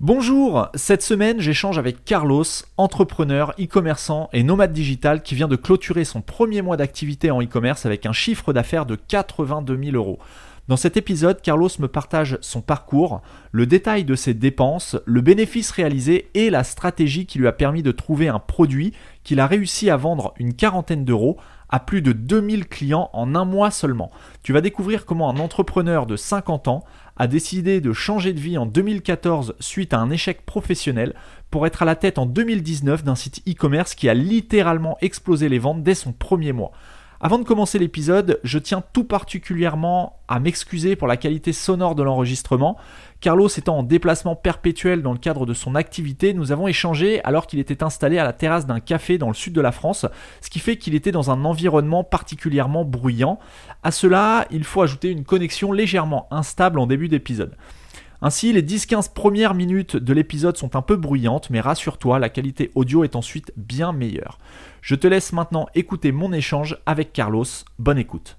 Bonjour, cette semaine j'échange avec Carlos, entrepreneur, e-commerçant et nomade digital qui vient de clôturer son premier mois d'activité en e-commerce avec un chiffre d'affaires de 82 000 euros. Dans cet épisode, Carlos me partage son parcours, le détail de ses dépenses, le bénéfice réalisé et la stratégie qui lui a permis de trouver un produit qu'il a réussi à vendre une quarantaine d'euros à plus de 2000 clients en un mois seulement. Tu vas découvrir comment un entrepreneur de 50 ans a décidé de changer de vie en 2014 suite à un échec professionnel pour être à la tête en 2019 d'un site e-commerce qui a littéralement explosé les ventes dès son premier mois. Avant de commencer l'épisode, je tiens tout particulièrement à m'excuser pour la qualité sonore de l'enregistrement. Carlos étant en déplacement perpétuel dans le cadre de son activité, nous avons échangé alors qu'il était installé à la terrasse d'un café dans le sud de la France, ce qui fait qu'il était dans un environnement particulièrement bruyant. À cela, il faut ajouter une connexion légèrement instable en début d'épisode. Ainsi, les 10-15 premières minutes de l'épisode sont un peu bruyantes, mais rassure-toi, la qualité audio est ensuite bien meilleure. Je te laisse maintenant écouter mon échange avec Carlos. Bonne écoute.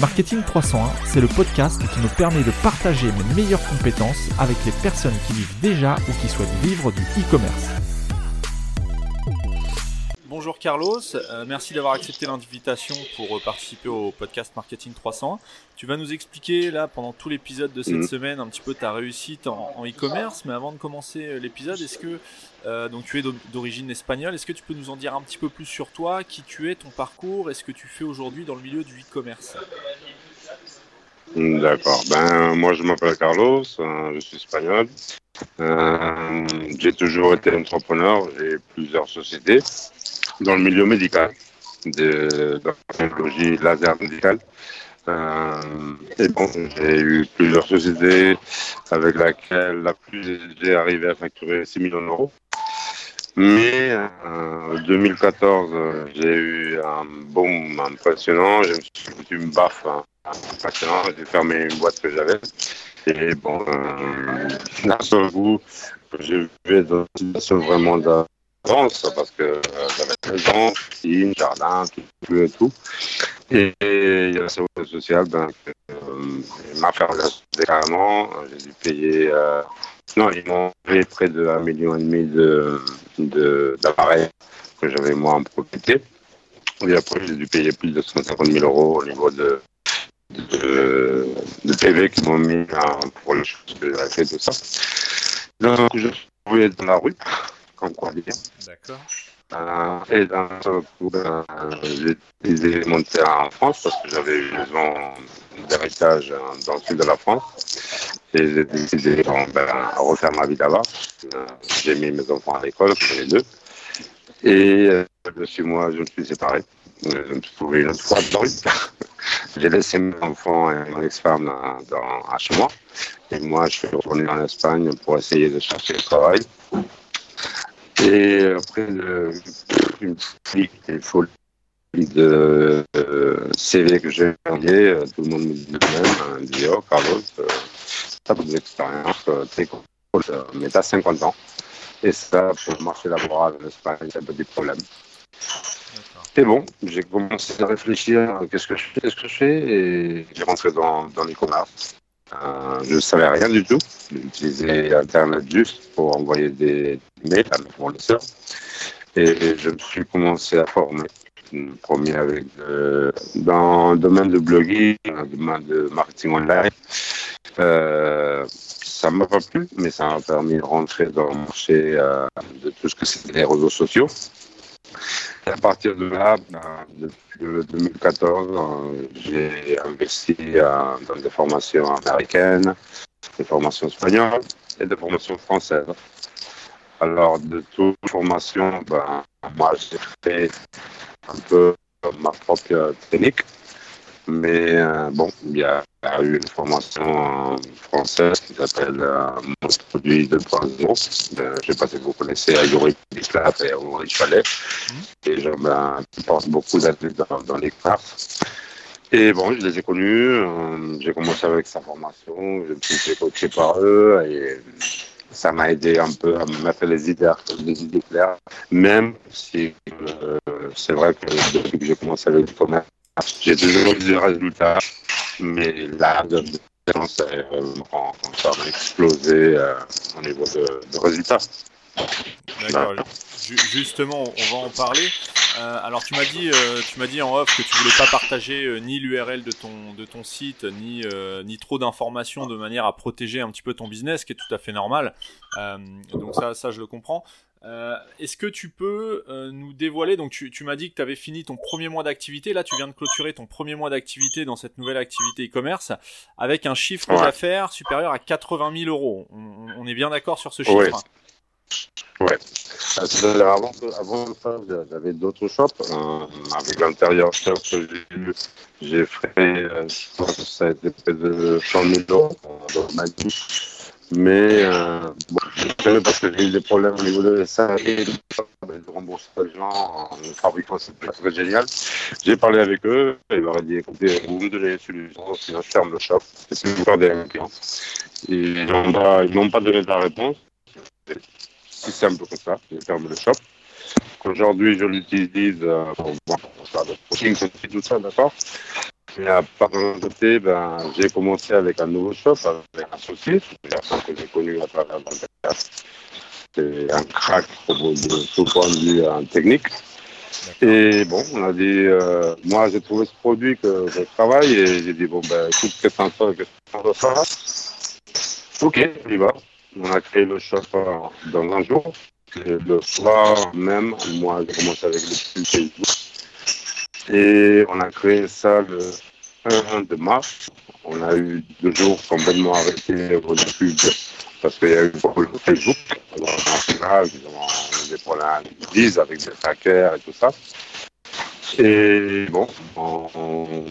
Marketing 301, c'est le podcast qui me permet de partager mes meilleures compétences avec les personnes qui vivent déjà ou qui souhaitent vivre du e-commerce. Bonjour Carlos, euh, merci d'avoir accepté l'invitation pour euh, participer au podcast Marketing 300. Tu vas nous expliquer là pendant tout l'épisode de cette mhm. semaine un petit peu ta réussite en e-commerce, mais avant de commencer euh, l'épisode, est-ce que donc tu es d'origine espagnole, est-ce que tu peux nous en dire un petit peu plus sur toi, qui tu es, ton parcours, et ce que tu fais aujourd'hui dans le milieu du e-commerce? D'accord. Ben moi je m'appelle Carlos, je suis espagnol. j'ai toujours été entrepreneur, j'ai plusieurs sociétés dans le milieu médical, de, la technologie laser médicale. Euh, et bon, j'ai eu plusieurs sociétés avec laquelle la plus j'ai arrivé à facturer 6 millions d'euros. Mais euh, 2014, j'ai eu un boom impressionnant. Je me suis foutu une baffe hein, impressionnant. J'ai fermé une boîte que j'avais. Et bon, euh, d'un seul coup, j'ai vu dans une vraiment de, parce que euh, j'avais maison, piscine, jardin, tout et tout. Et il y a la sécurité sociale, ben, euh, m'a fait carrément. J'ai dû payer. Non, ils m'ont payé près de 1,5 million et de, d'appareils que j'avais moi en propriété. Et après, j'ai dû payer plus de 150 000 euros au niveau de, PV qu'ils m'ont mis pour les choses que j'avais fait, tout ça. Donc, je suis dans la rue comme quoi dire. D'accord. Euh, et dans ce coup, j'ai décidé de monter en France parce que j'avais une maison d'héritage dans le sud de la France. Et j'ai décidé bon, ben, de refaire ma vie là-bas. Euh, j'ai mis mes enfants à l'école, les deux. Et euh, moi, je me suis séparé. Je me suis trouvé une autre fois dans J'ai laissé mes enfants et mon ex-femme à chez moi. Et moi, je suis retourné en Espagne pour essayer de chercher le travail. Et après le, une folie de euh, CV que j'ai envoyé, euh, tout le monde me dit le même, me dit Oh Carlos, euh, t'as beaucoup d'expérience, t'es cool, mais t'as 50 ans. Et ça, pour le marché laboral en Espagne, c'est un peu des problèmes. Et bon, j'ai commencé à réfléchir qu'est-ce que je fais, qu'est-ce que je fais, et j'ai rentré dans, dans l'e-commerce. Euh, je ne savais rien du tout. J'utilisais Internet juste pour envoyer des mails à mes fournisseurs. Et je me suis commencé à former. Premier avec euh, dans le domaine de blogging, dans le domaine de marketing online. Euh, ça m'a pas plu, mais ça m'a permis de rentrer dans le marché de tout ce que c'était les réseaux sociaux. Et à partir de là, ben, depuis 2014, j'ai investi dans des formations américaines, des formations espagnoles et des formations françaises. Alors, de toute formation, ben, moi, j'ai fait un peu ma propre technique. Mais euh, bon, il y, a, eu une formation française qui s'appelle euh, Mon produit 2.0. Euh, je ne sais pas si vous connaissez Yuri Bislap et Ulrich Chalet. Mmh. Et gens ben, qui beaucoup d'athlètes dans, dans les classes. Et bon, je les ai connus. Euh, j'ai commencé avec sa formation. Je me suis fait coacher par eux. Et ça m'a aidé un peu à me mettre les idées, les idées claires. Même si euh, c'est vrai que depuis que j'ai commencé avec le commerce, j'ai toujours eu des résultats. Mais là, de, ça explosé euh, au niveau de, de résultats. D'accord. Justement, on va en parler. Euh, alors tu m'as dit, euh, tu m'as dit en off que tu voulais pas partager euh, ni l'URL de ton de ton site, ni ni trop d'informations de manière à protéger un petit peu ton business, ce qui est tout à fait normal. donc ça, ça je le comprends. Est-ce que tu peux nous dévoiler Donc tu, tu m'as dit que tu avais fini ton premier mois d'activité. Là, tu viens de clôturer ton premier mois d'activité dans cette nouvelle activité e-commerce avec un chiffre d'affaires supérieur à 80 000 euros. On, est bien d'accord sur ce chiffre? Ouais. Avant, avant ça, j'avais d'autres shops. Euh, avec l'intérieur shop que j'ai eu, j'ai fait, euh, ça a été près de 100 000 euros dans ma vie. Mais euh, bon, parce que j'ai eu des problèmes au niveau de ça et de rembourser les gens en fabriquant cette très génial. J'ai parlé avec eux ils m'ont dit écoutez, vous me donnez les solutions, sinon je ferme le shop. C'est vous perdez un client. Et ils n'ont pas, pas donné la réponse si simple comme ça. Je ferme le shop. Aujourd'hui, je l'utilise euh, pour faire le coaching, tout ça, d'accord Et à part côté, ben, j'ai commencé avec un nouveau shop, avec un associé, une personne que j'ai connue à travers le C'est un crack de tout point de vue euh, technique. Et bon, on a dit, euh, moi j'ai trouvé ce produit que je travaille et j'ai dit, bon, ben écoute, qu'est-ce que t'en qu'est-ce faire Ok, on y va. On a créé le shop dans un jour. le soir même, moi, j'ai commencé avec le Facebook. Et on a créé ça le 1 de mars. On a eu deux jours complètement arrêtés les pubs parce qu'il y a eu beaucoup de Facebook. Alors, final, on a des problèmes avec des hackers et tout ça. Et bon, on,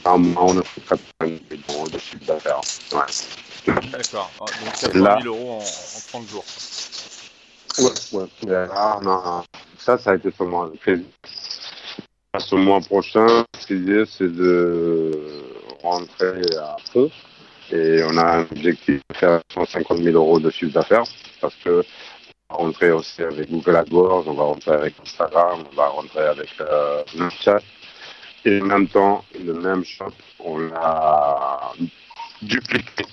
on, a fait 80 000 de chiffre d'affaires. D'accord, ah, donc 80 000 euros en, en 30 jours. Ouais, ouais. Ah, non, ça, ça a été seulement. Ce mois prochain, l'idée, c'est de rentrer à fond. Et on a un objectif de faire 150 000 euros de chiffre d'affaires parce que on va rentrer aussi avec Google AdWords, on va rentrer avec Instagram, on va rentrer avec euh. Et en même temps, le même shop, on l'a dupliqué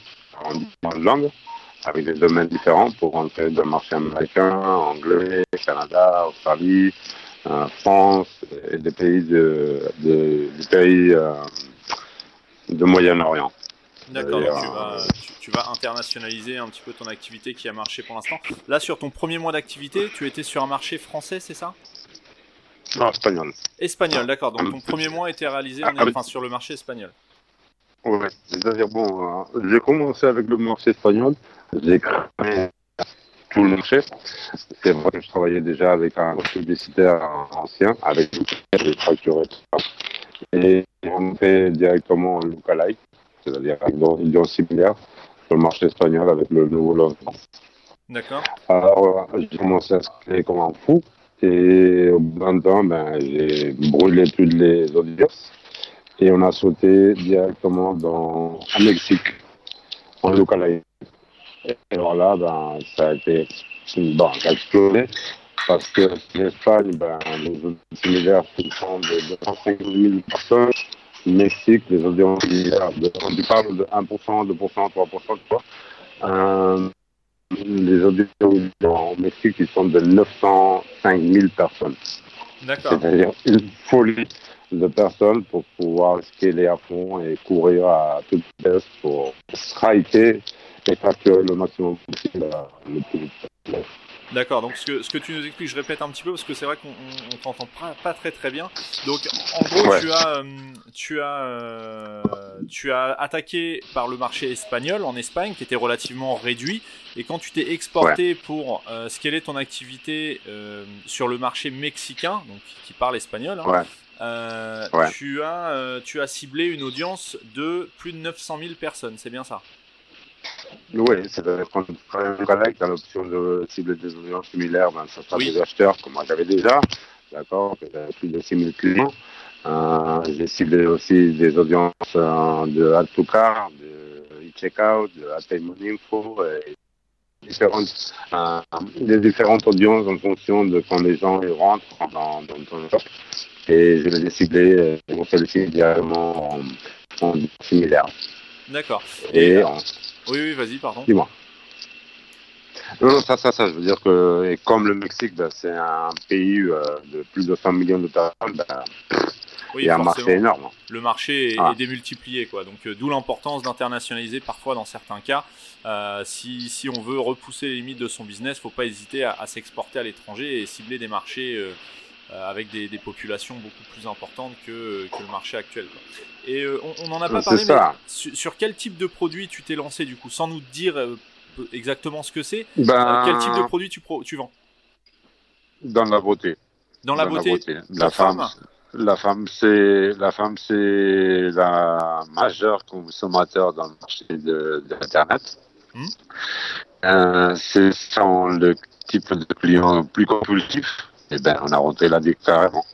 en différentes langues, avec des domaines différents pour rentrer dans le marché américain, anglais, Canada, Australie, euh, France et des pays de, de des pays euh, de Moyen-Orient. D'accord, tu, tu, vas internationaliser un petit peu ton activité qui a marché pour l'instant. Là, sur ton premier mois d'activité, tu étais sur un marché français, c'est ça? Non, espagnol. Espagnol, d'accord. Donc ton premier mois était réalisé ah, enfin, sur le marché espagnol. Oui, c'est-à-dire, bon, euh, j'ai commencé avec le marché espagnol, j'ai créé tout le marché. C'est vrai que je travaillais déjà avec un publicitaire ancien, avec des factures et tout ça. Et on fait directement en lookalike, c'est-à-dire avec une audience similaire sur le marché espagnol avec le nouveau lancement. D'accord. Alors, j'ai commencé à se créer comme un fou. Et au bout d'un temps, ben, j'ai brûlé toutes les audiences et on a sauté directement dans, à Mexique, en local. Et alors là, ben, ça a été une banque explosé parce que l'Espagne, ben, les audiences sont de 250 000 personnes. Mexique, les audiences similaires, on parle de 1%, 2%, 3%, quoi. Euh, les audiences au Mexique, ils sont de 905 000 personnes. D'accord. C'est-à-dire une folie de personnes pour pouvoir scaler à fond et courir à toute vitesse pour striker et le maximum possible le plus D'accord, donc ce que, ce que tu nous expliques, je répète un petit peu parce que c'est vrai qu'on on, t'entend pas, pas, très très bien. Donc en gros, tu as, euh, tu, as, euh, tu as attaqué par le marché espagnol en Espagne qui était relativement réduit. Et quand tu t'es exporté pour euh, scaler ton activité euh, sur le marché mexicain, donc qui parle espagnol, hein, Tu, as, tu as ciblé une audience de plus de 900 000 personnes, c'est bien ça? Oui, c'est on travaille tu as l'option de cibler des audiences similaires, ben, ça sera des acheteurs comme moi j'avais déjà, d'accord, j'avais plus de 6000 clients. Euh, j'ai ciblé aussi des audiences euh, de Add to Car, de e-checkout, de Payment Info, et différentes, euh, des différentes audiences en fonction de quand les gens ils rentrent dans, dans ton shop. Et je les ai ciblés, pour celle-ci directement en, en similaire. D'accord. Et, oui, oui, vas-y, pardon. Dis-moi. Non, ça, ça, ça, je veux dire que, et comme le Mexique, ben, c'est un pays euh, de plus de 100 millions de personnes, ben, il y a un marché énorme. Le marché est, ah. démultiplié, quoi. Donc, euh, d'où l'importance d'internationaliser parfois dans certains cas. Euh, si, si, on veut repousser les limites de son business, il ne faut pas hésiter à, s'exporter à l'étranger et cibler des marchés avec des, populations beaucoup plus importantes que, que le marché actuel. Quoi. Et euh, on n'en a pas parlé, mais sur, quel type de produit tu t'es lancé du coup, sans nous dire euh, exactement ce que c'est ben, Quel type de produit tu, tu vends? Dans la beauté. Dans la, beauté. la, femme, La femme, c'est la femme, c'est la majeure consommateur dans le marché de, l'internet. Hmm. Euh, c'est le type de client plus compulsif. Et eh ben, on a rentré là carrément.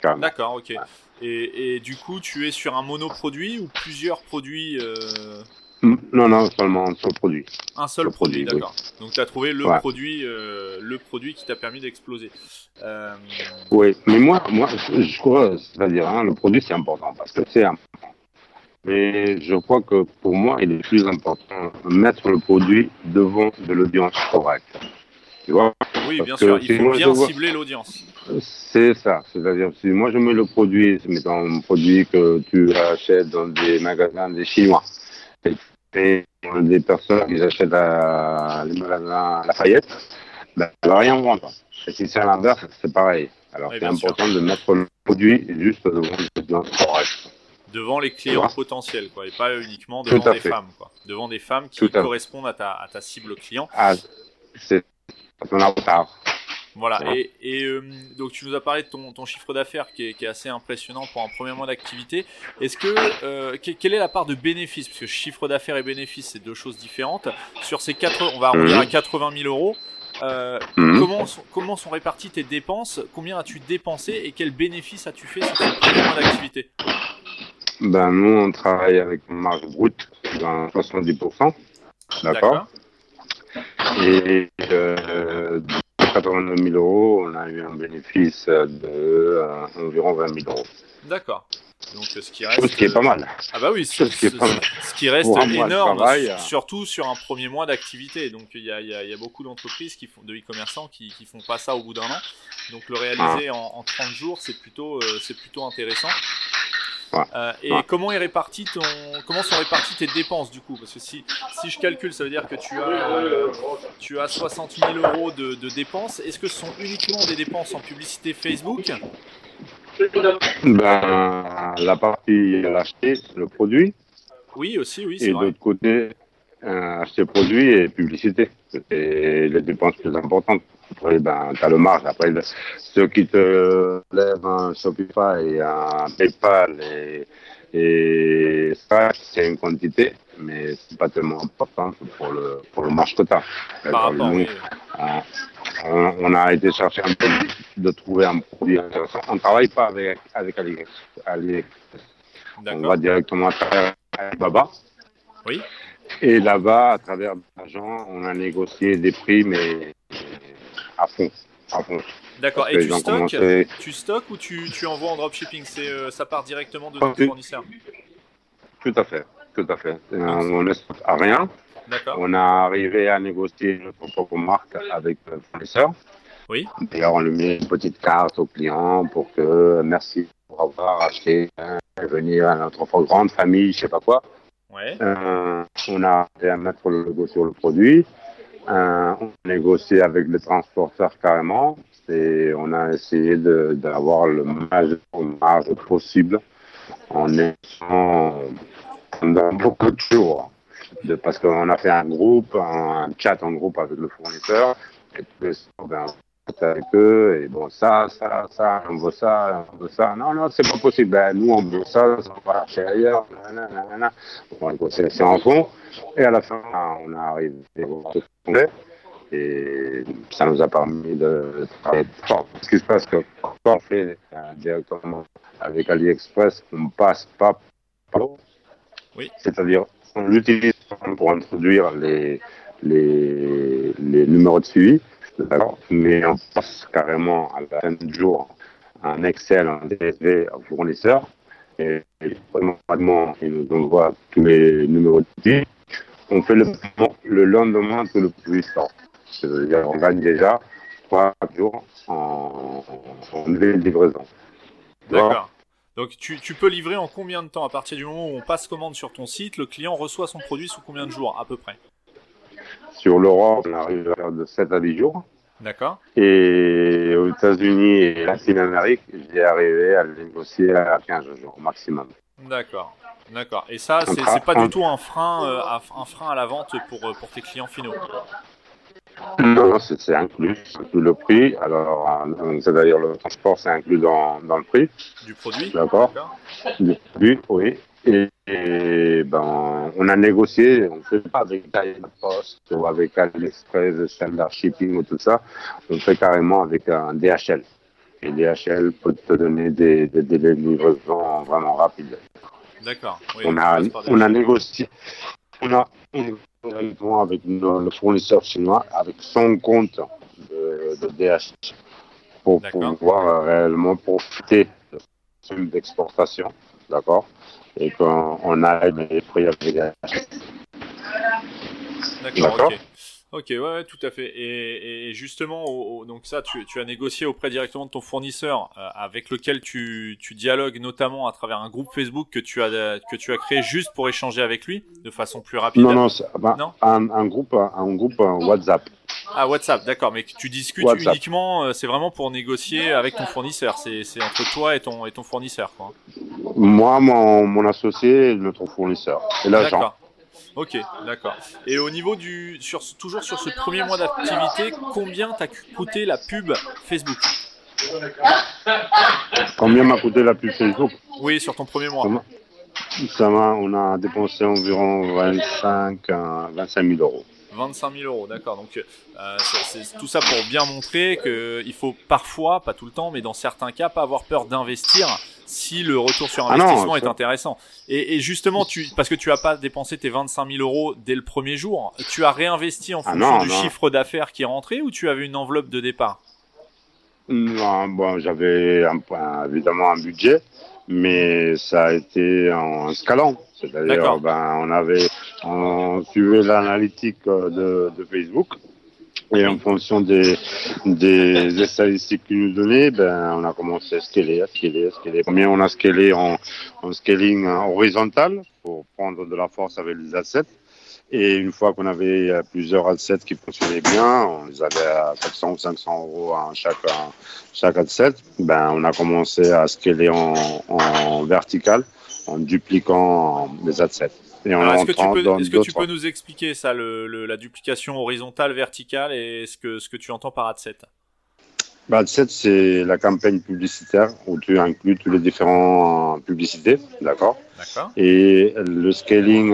carrément. D'accord, ok. Et, du coup, tu es sur un monoproduit ou plusieurs produits euh Non, non, seulement un seul produit. Un seul produit, d'accord. Donc tu as trouvé le, produit, euh, le produit qui t'a permis d'exploser. Euh, oui, mais moi, moi je crois, c'est-à-dire, hein, le produit c'est important parce que c'est important. Mais je crois que pour moi, il est plus important de mettre le produit devant de l'audience correcte. Tu vois oui, bien sûr, il faut bien cibler l'audience. C'est ça, c'est-à-dire si moi je mets le produit, mettons un produit que tu achètes dans des magasins des Chinois, et des personnes qui achètent à les magasins Lafayette, ben, ça va rien vendre. Et si c'est à l'inverse, c'est pareil. Alors c'est important de mettre le produit juste devant les clients potentiels, quoi, et pas uniquement devant des femmes, quoi. Devant des femmes qui correspondent à ta, à ta cible client. Ah, c'est voilà, et, euh, donc tu nous as parlé de ton, ton chiffre d'affaires qui, qui est, assez impressionnant pour un premier mois d'activité. Est-ce que euh, quelle est la part de bénéfices Parce que chiffre d'affaires et bénéfices, c'est deux choses différentes. Sur ces quatre, on va revenir à 80 000 euros. Euh, mhm. comment, sont, comment sont réparties tes dépenses? Combien as-tu dépensé et quels bénéfices as-tu fait sur ce premier mois d'activité? Ben, Nous, on travaille avec une marge brute de 70%. D'accord et euh, 89 000 euros, on a eu un bénéfice de euh, environ 20 000 euros. D'accord. Donc ce qui reste. Ce qui est pas mal. Ah bah oui, ce, qui, est pas mal. ce qui reste énorme, euh. surtout sur un premier mois d'activité. Donc il y a, y, y a, beaucoup d'entreprises qui font de e-commerçants qui, qui font pas ça au bout d'un an. Donc le réaliser ah. en, en, 30 jours, c'est plutôt, euh, c'est plutôt intéressant. Euh, et comment est réparti ton, comment sont réparties tes dépenses du coup? Parce que si, si je calcule, ça veut dire que tu as, euh, tu as 60 000 euros de, de dépenses. Est-ce que ce sont uniquement des dépenses en publicité Facebook? Ben, La partie acheter le produit. Oui, aussi, oui. Et de l'autre côté, euh, acheter produit et publicité. C'est les dépenses plus importantes. Après, ben, tu as le marge. Après, ceux qui te lèvent un Shopify et un PayPal et, et ça, c'est une quantité, mais c'est pas tellement important pour le, pour le marge que tu as. Euh, on, a été chercher un peu de trouver un produit intéressant. On ne travaille pas avec, avec AliExpress. On va directement à travers Alibaba. Oui. Et là-bas, à travers l'agent, on a négocié des prix, mais à fond. À fond. D'accord. Et tu stockes ou tu, tu envoies en dropshipping? Euh, Ça part directement de ton fournisseur Tout à fait. Tout à fait. Euh, on ne stocke à rien. On a arrivé à négocier notre propre marque avec le fournisseur. Oui. D'ailleurs, on lui met une petite carte au client pour que merci pour avoir acheté, et venir à notre grande famille, je sais pas quoi. Ouais. Euh, on a à mettre le logo sur le produit. Euh, on a négocié avec les transporteurs carrément et on a essayé d'avoir le maximum marge possible en étant dans beaucoup de jours. Parce qu'on a fait un groupe, un, chat en groupe avec le fournisseur et puis ben, avec eux et bon ça, ça, ça, on veut ça, on veut ça. Non, non, c'est pas possible. Ben, nous on veut ça, ça va chercher ailleurs. Nanana. On négocier en fond et à la fin on a arrivé au complet et ça nous a permis de travailler fort. Ce qui se passe que quand on fait directement avec AliExpress, on passe pas par oui. C'est-à-dire, on l'utilise pour introduire les, les, les numéros de suivi, mais on passe carrément à la fin du jour un Excel, un DSV au fournisseur, et vraiment, il nous envoie tous les numéros de suivi. On fait le le lendemain tout le plus sort. C'est-à-dire, on gagne déjà trois jours en, en livraison. D'accord. Donc tu, tu, peux livrer en combien de temps? À partir du moment où on passe commande sur ton site, le client reçoit son produit sous combien de jours à peu près? Sur l'Europe, on arrive à faire de 7 à 10 jours. D'accord. Et aux États-Unis et Latine-Amérique, j'ai arrivé à le négocier à 15 jours maximum. D'accord. D'accord. Et ça, c'est pas du tout un frein, euh, un frein à la vente pour, euh, pour tes clients finaux? Non, c'est inclus, tout le prix. Alors, euh, c'est-à-dire le transport, c'est inclus dans, dans, le prix. Du produit D'accord. Du produit, oui. Et, ben, on a négocié, on ne fait pas avec la Poste ou avec AliExpress, Standard Shipping ou tout ça. On fait carrément avec un DHL. Et DHL peut te donner des, des délais de livraison vraiment rapides. D'accord. on, a, on a négocié. On a, avec le fournisseur chinois, avec son compte de, de DH, pour pouvoir réellement profiter de d'exportation, d'accord Et qu'on a les prix avec DH. D'accord. Ok, ouais, tout à fait. Et, justement, donc ça, tu, as négocié auprès directement de ton fournisseur, euh, avec lequel tu, dialogues notamment à travers un groupe Facebook que tu as que tu as créé juste pour échanger avec lui de façon plus rapide. Non, non, bah, un, groupe, un groupe WhatsApp. Ah WhatsApp, d'accord, mais tu discutes uniquement, euh, c'est vraiment pour négocier avec ton fournisseur. C'est entre toi et ton et ton fournisseur, quoi. Moi, mon, mon associé, notre fournisseur, et l'agent. Ok, d'accord. Et au niveau du, sur, toujours sur ce premier mois d'activité, combien t'a coûté la pub Facebook Combien m'a coûté la pub Facebook Oui, sur ton premier mois. Ça m'a, on a dépensé environ 25, 25 000 euros. 25 000 euros, d'accord. Donc, euh, c'est tout ça pour bien montrer qu'il faut parfois, pas tout le temps, mais dans certains cas, pas avoir peur d'investir si le retour sur ah investissement est intéressant. Et, justement, tu, parce que tu as pas dépensé tes 25 000 euros dès le premier jour, tu as réinvesti en ah fonction du chiffre d'affaires qui est rentré ou tu avais une enveloppe de départ? Non, bon, j'avais évidemment un budget, mais ça a été en scalant. C'est-à-dire, ben, on avait, on suivait l'analytique de, de Facebook et en fonction des, des, statistiques qu'ils nous donnaient, ben, on a commencé à scaler, à scaler, à scaler. Combien on a scalé en, en scaling horizontal pour prendre de la force avec les assets. Et une fois qu'on avait plusieurs assets qui fonctionnaient bien, on les avait à 400 ou 500 euros à chaque, chaque asset, ben, on a commencé à scaler en, en vertical en dupliquant les assets. Est-ce que, tu peux, est-ce que tu peux nous expliquer ça, le, la duplication horizontale, verticale, et ce que, ce que tu entends par Adset bah, Adset, c'est la campagne publicitaire où tu inclus tous les différents publicités, d'accord? D'accord. Et le scaling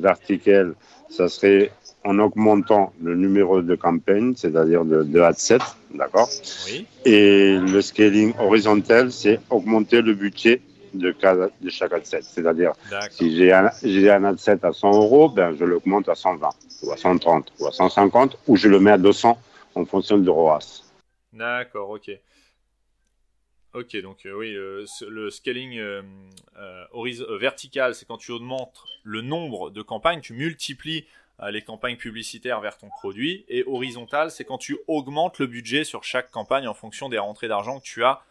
vertical, ça serait en augmentant le numéro de campagne, c'est-à-dire de, de Adset, d'accord? Oui. Et le scaling horizontal, c'est augmenter le budget de, de chaque adset. C'est-à-dire, si j'ai un, un adset à 100 euros, ben, je l'augmente à 120, ou à 130, ou à 150, ou je le mets à 200 en fonction du ROAS. D'accord, ok. Ok, donc euh, oui, le scaling euh, euh, vertical, c'est quand tu augmentes le nombre de campagnes, tu multiplies les campagnes publicitaires vers ton produit. Et horizontal, c'est quand tu augmentes le budget sur chaque campagne en fonction des rentrées d'argent que tu as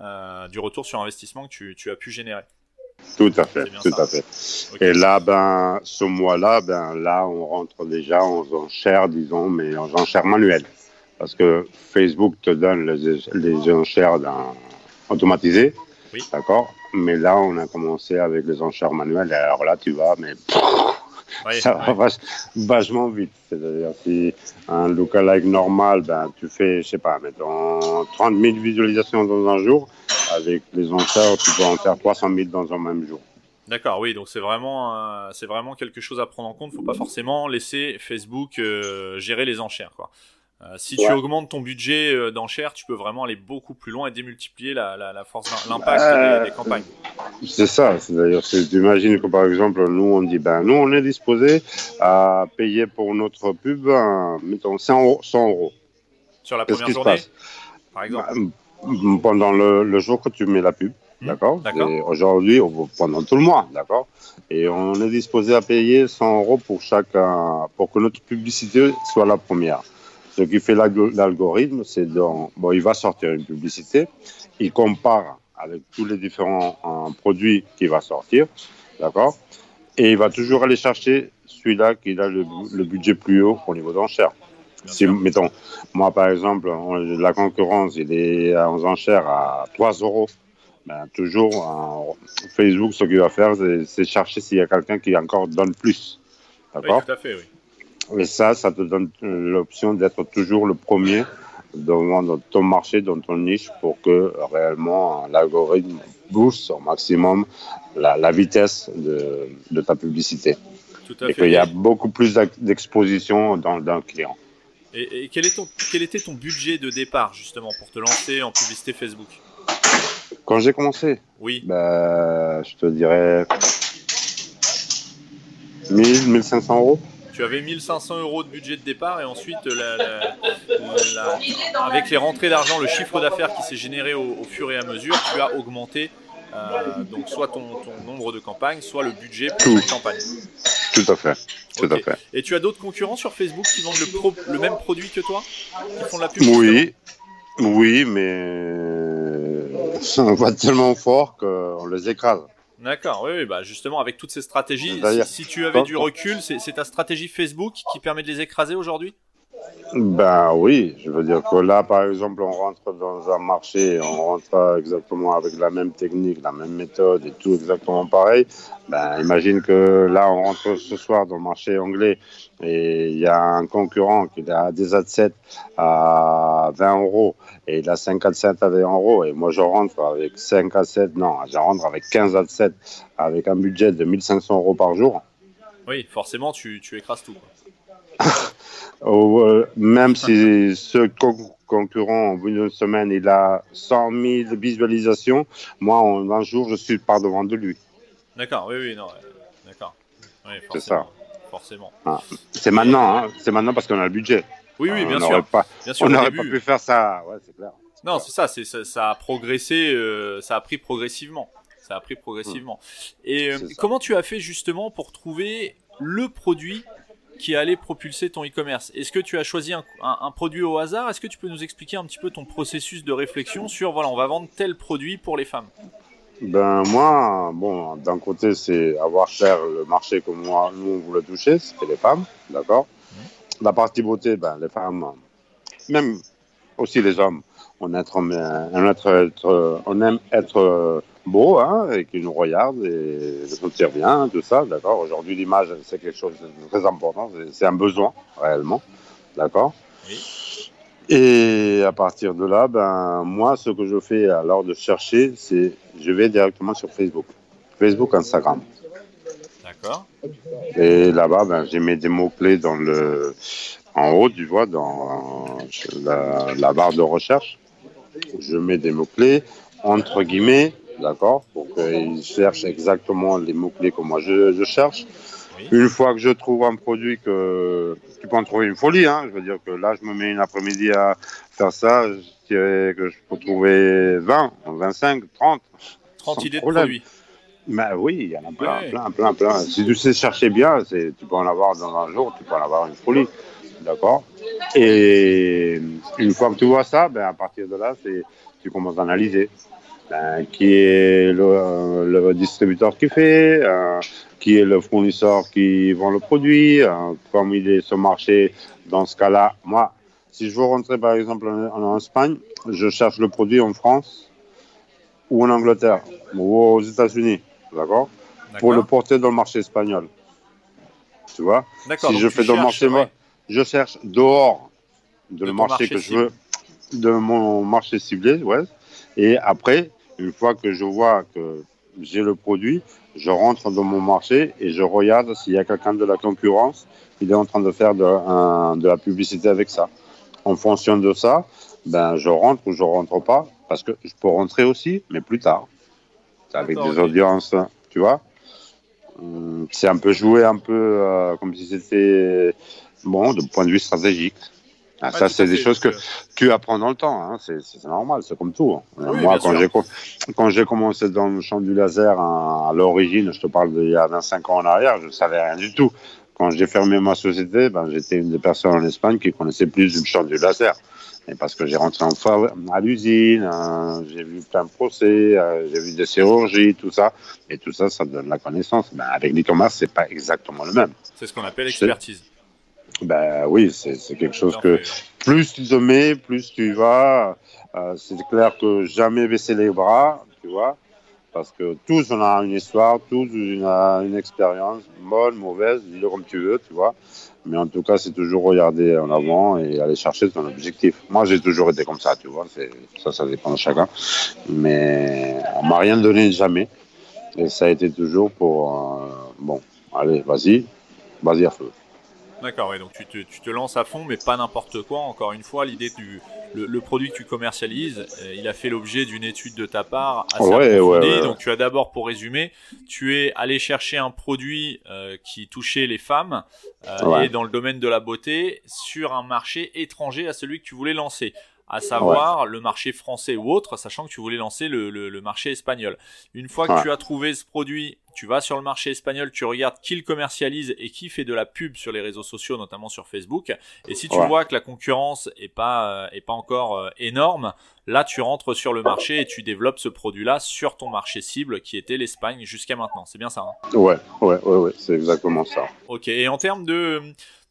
euh, du retour sur investissement que tu, as pu générer. Tout à fait, tout à fait. Et là, ben, ce mois-là, ben, là, on rentre déjà en enchères, disons, mais en enchères manuelles. Parce que Facebook te donne les, les enchères automatisées. Oui. D'accord? Mais là, on a commencé avec les enchères manuelles. Et alors là, tu vas, mais ça va vachement vite. C'est-à-dire, si un lookalike normal, ben, tu fais, je sais pas, mettons 30 000 visualisations dans un jour, avec les enchères, tu peux en faire 300 000 dans un même jour. D'accord, oui, donc c'est vraiment, c'est vraiment quelque chose à prendre en compte. Il ne faut pas forcément laisser Facebook euh, gérer les enchères, quoi. Euh, si tu augmentes ton budget euh, d'enchères, tu peux vraiment aller beaucoup plus loin et démultiplier la, la, la force, l'impact euh, des, campagnes. C'est ça. C'est d'ailleurs, tu imagines que par exemple, nous on dit, ben nous on est disposé à payer pour notre pub, mettons 100 euros. 100 euros. Sur la première journée, par exemple. Ben, pendant le, le, jour que tu mets la pub. Mmh. D'accord? Aujourd'hui, pendant tout le mois, d'accord? Et on est disposé à payer 100 euros pour chaque, pour que notre publicité soit la première. Ce qui fait l'algorithme, c'est donc, bon, il va sortir une publicité, il compare avec tous les différents euh, produits qu'il va sortir, d'accord? Et il va toujours aller chercher celui-là qui a le, budget plus haut au niveau d'enchères. Si, mettons, moi par exemple, la concurrence, il est en enchères à 3 euros. Ben, toujours, Facebook, ce qu'il va faire, c'est chercher s'il y a quelqu'un qui encore donne plus. D'accord? Oui, tout à fait, oui. Et ça, ça te donne l'option d'être toujours le premier dans ton marché, dans ton niche, pour que réellement l'algorithme booste au maximum la, vitesse de, de, ta publicité. Tout à et qu'il y a beaucoup plus d'exposition dans d'un client. Et, quel, est ton, quel était ton budget de départ justement pour te lancer en publicité Facebook? Quand j'ai commencé? Oui. Ben, je te dirais 1000, 1500 euros tu avais 1500 euros de budget de départ et ensuite, avec les rentrées d'argent, le chiffre d'affaires qui s'est généré au, fur et à mesure, tu as augmenté euh, donc soit ton, nombre de campagnes, soit le budget pour Tout. campagne. Tout à fait. Tout à fait. Et tu as d'autres concurrents sur Facebook qui vendent le, le, même produit que toi? Qui font la pub Oui, oui, mais ça va tellement fort qu'on les écrase. D'accord, oui, bah justement, avec toutes ces stratégies, si, tu avais du recul, c'est ta stratégie Facebook qui permet de les écraser aujourd'hui? Ben oui, je veux dire que là, par exemple, on rentre dans un marché, on rentre exactement avec la même technique, la même méthode et tout exactement pareil. Ben imagine que là, on rentre ce soir dans le marché anglais et il y a un concurrent qui a des ad à 20 euros et il a 5 ad à 20 euros et moi je rentre avec 5 ad non, je rentre avec 15 ad avec un budget de 1500 euros par jour. Oui, forcément, tu, tu écrases tout. Oh, euh, même si ce concurrent, en une semaine, il a 100 000 visualisations, moi, en un jour, je suis par devant de lui. D'accord, oui, oui, non, d'accord. c'est ça forcément. Ah. C'est maintenant, hein. c'est maintenant parce qu'on a le budget. Oui, oui, bien, sûr. Pas, on n'aurait pas pu faire ça, ouais, c'est clair. Non, c'est ça, ça, a progressé, euh, ça a pris progressivement. Ça a pris progressivement. Hmm. Et euh, comment tu as fait justement pour trouver le produit qui allait propulser ton e-commerce. Est-ce que tu as choisi un, un produit au hasard? Est-ce que tu peux nous expliquer un petit peu ton processus de réflexion sur voilà, on va vendre tel produit pour les femmes? Ben moi, bon, d'un côté, c'est avoir faire le marché que moi, nous, on voulait toucher, c'était les femmes, d'accord? La partie beauté, ben, les femmes, même aussi les hommes, on, être, on, être, on aime être beau, hein, et qu'ils nous regardent et se sentir bien, tout ça, d'accord Aujourd'hui, l'image, c'est quelque chose de très important, c'est un besoin, réellement, d'accord oui. Et à partir de là, ben, moi, ce que je fais à l'heure de chercher, c'est je vais directement sur Facebook. Facebook, Instagram. D'accord. Et là-bas, ben, j'ai mis des mots-clés dans le, en haut, tu vois, dans la, barre de recherche. Je mets des mots-clés, entre guillemets, d'accord, pour qu'ils cherchent exactement les mots-clés que moi je, je cherche. Une fois que je trouve un produit que tu peux en trouver une folie, hein. je veux dire que là, je me mets une après-midi à faire ça, je dirais que je peux trouver 20, 25, 30. 30 idées de produits. Mais oui, il y en a plein, plein, plein, plein. Si tu sais chercher bien, tu peux en avoir dans un jour, tu peux en avoir une folie. D'accord Et une fois que tu vois ça, ben à partir de là, tu commences à analyser. Ben, qui est le, distributeur qui fait, qui est le fournisseur qui vend le produit, comme il est sur le marché. Dans ce cas-là, moi, si je veux rentrer par exemple en, Espagne, je cherche le produit en France ou en Angleterre ou aux États-Unis, d'accord? Pour le porter dans le marché espagnol. Tu vois? Si je fais dans le marché, moi, je cherche dehors de, le marché, que je veux, de mon marché ciblé, ouais. Et après, une fois que je vois que j'ai le produit, je rentre dans mon marché et je regarde s'il y a quelqu'un de la concurrence qui est en train de faire de, de la publicité avec ça en fonction de ça, ben, je rentre ou je rentre pas, parce que je peux rentrer aussi, mais plus tard. Avec des audiences, tu vois. Hum, c'est un peu joué, un peu euh, comme si c'était, bon, de point de vue stratégique. Ah, ça, c'est des choses que tu apprends dans le temps. Hein. C'est normal, c'est comme tout. Hein. Moi, quand j'ai commencé dans le champ du laser à, l'origine, je te parle d'il y a 25 ans en arrière, je ne savais rien du tout. Quand j'ai fermé ma société, ben, j'étais une des personnes en Espagne qui connaissait plus du champ du laser. Et parce que j'ai rentré en à l'usine, j'ai vu plein de procès, euh, j'ai vu des chirurgies, tout ça. Et tout ça, ça donne la connaissance. Ben, avec l'e-commerce, c'est pas exactement le même. C'est ce qu'on appelle l'expertise. Ben oui, c'est quelque chose que plus tu te mets, plus tu vas. Euh, c'est clair que jamais baisser les bras, tu vois parce que tous on a une histoire, tous on a une expérience, bonne, mauvaise, dis-le comme tu veux, tu vois. Mais en tout cas, c'est toujours regarder en avant et aller chercher son objectif. Moi, j'ai toujours été comme ça, tu vois. Ça, ça dépend de chacun. Mais on m'a rien donné jamais. Et ça a été toujours pour, euh, bon, allez, vas-y, vas-y à feu. D'accord, ouais, donc tu te, tu te, lances à fond, mais pas n'importe quoi. Encore une fois, l'idée du le, produit que tu commercialises, euh, il a fait l'objet d'une étude de ta part assez ouais, ouais, Donc tu as d'abord, pour résumer, tu es allé chercher un produit euh, qui touchait les femmes euh, et dans le domaine de la beauté sur un marché étranger à celui que tu voulais lancer. À savoir le marché français ou autre, sachant que tu voulais lancer le, le, marché espagnol. Une fois que tu as trouvé ce produit, tu vas sur le marché espagnol, tu regardes qui le commercialise et qui fait de la pub sur les réseaux sociaux, notamment sur Facebook. Et si tu vois que la concurrence est pas euh, est pas encore euh, énorme, là tu rentres sur le marché et tu développes ce produit-là sur ton marché cible qui était l'Espagne jusqu'à maintenant. C'est bien ça hein Ouais, ouais, ouais, ouais c'est exactement ça. Ok. Et en termes de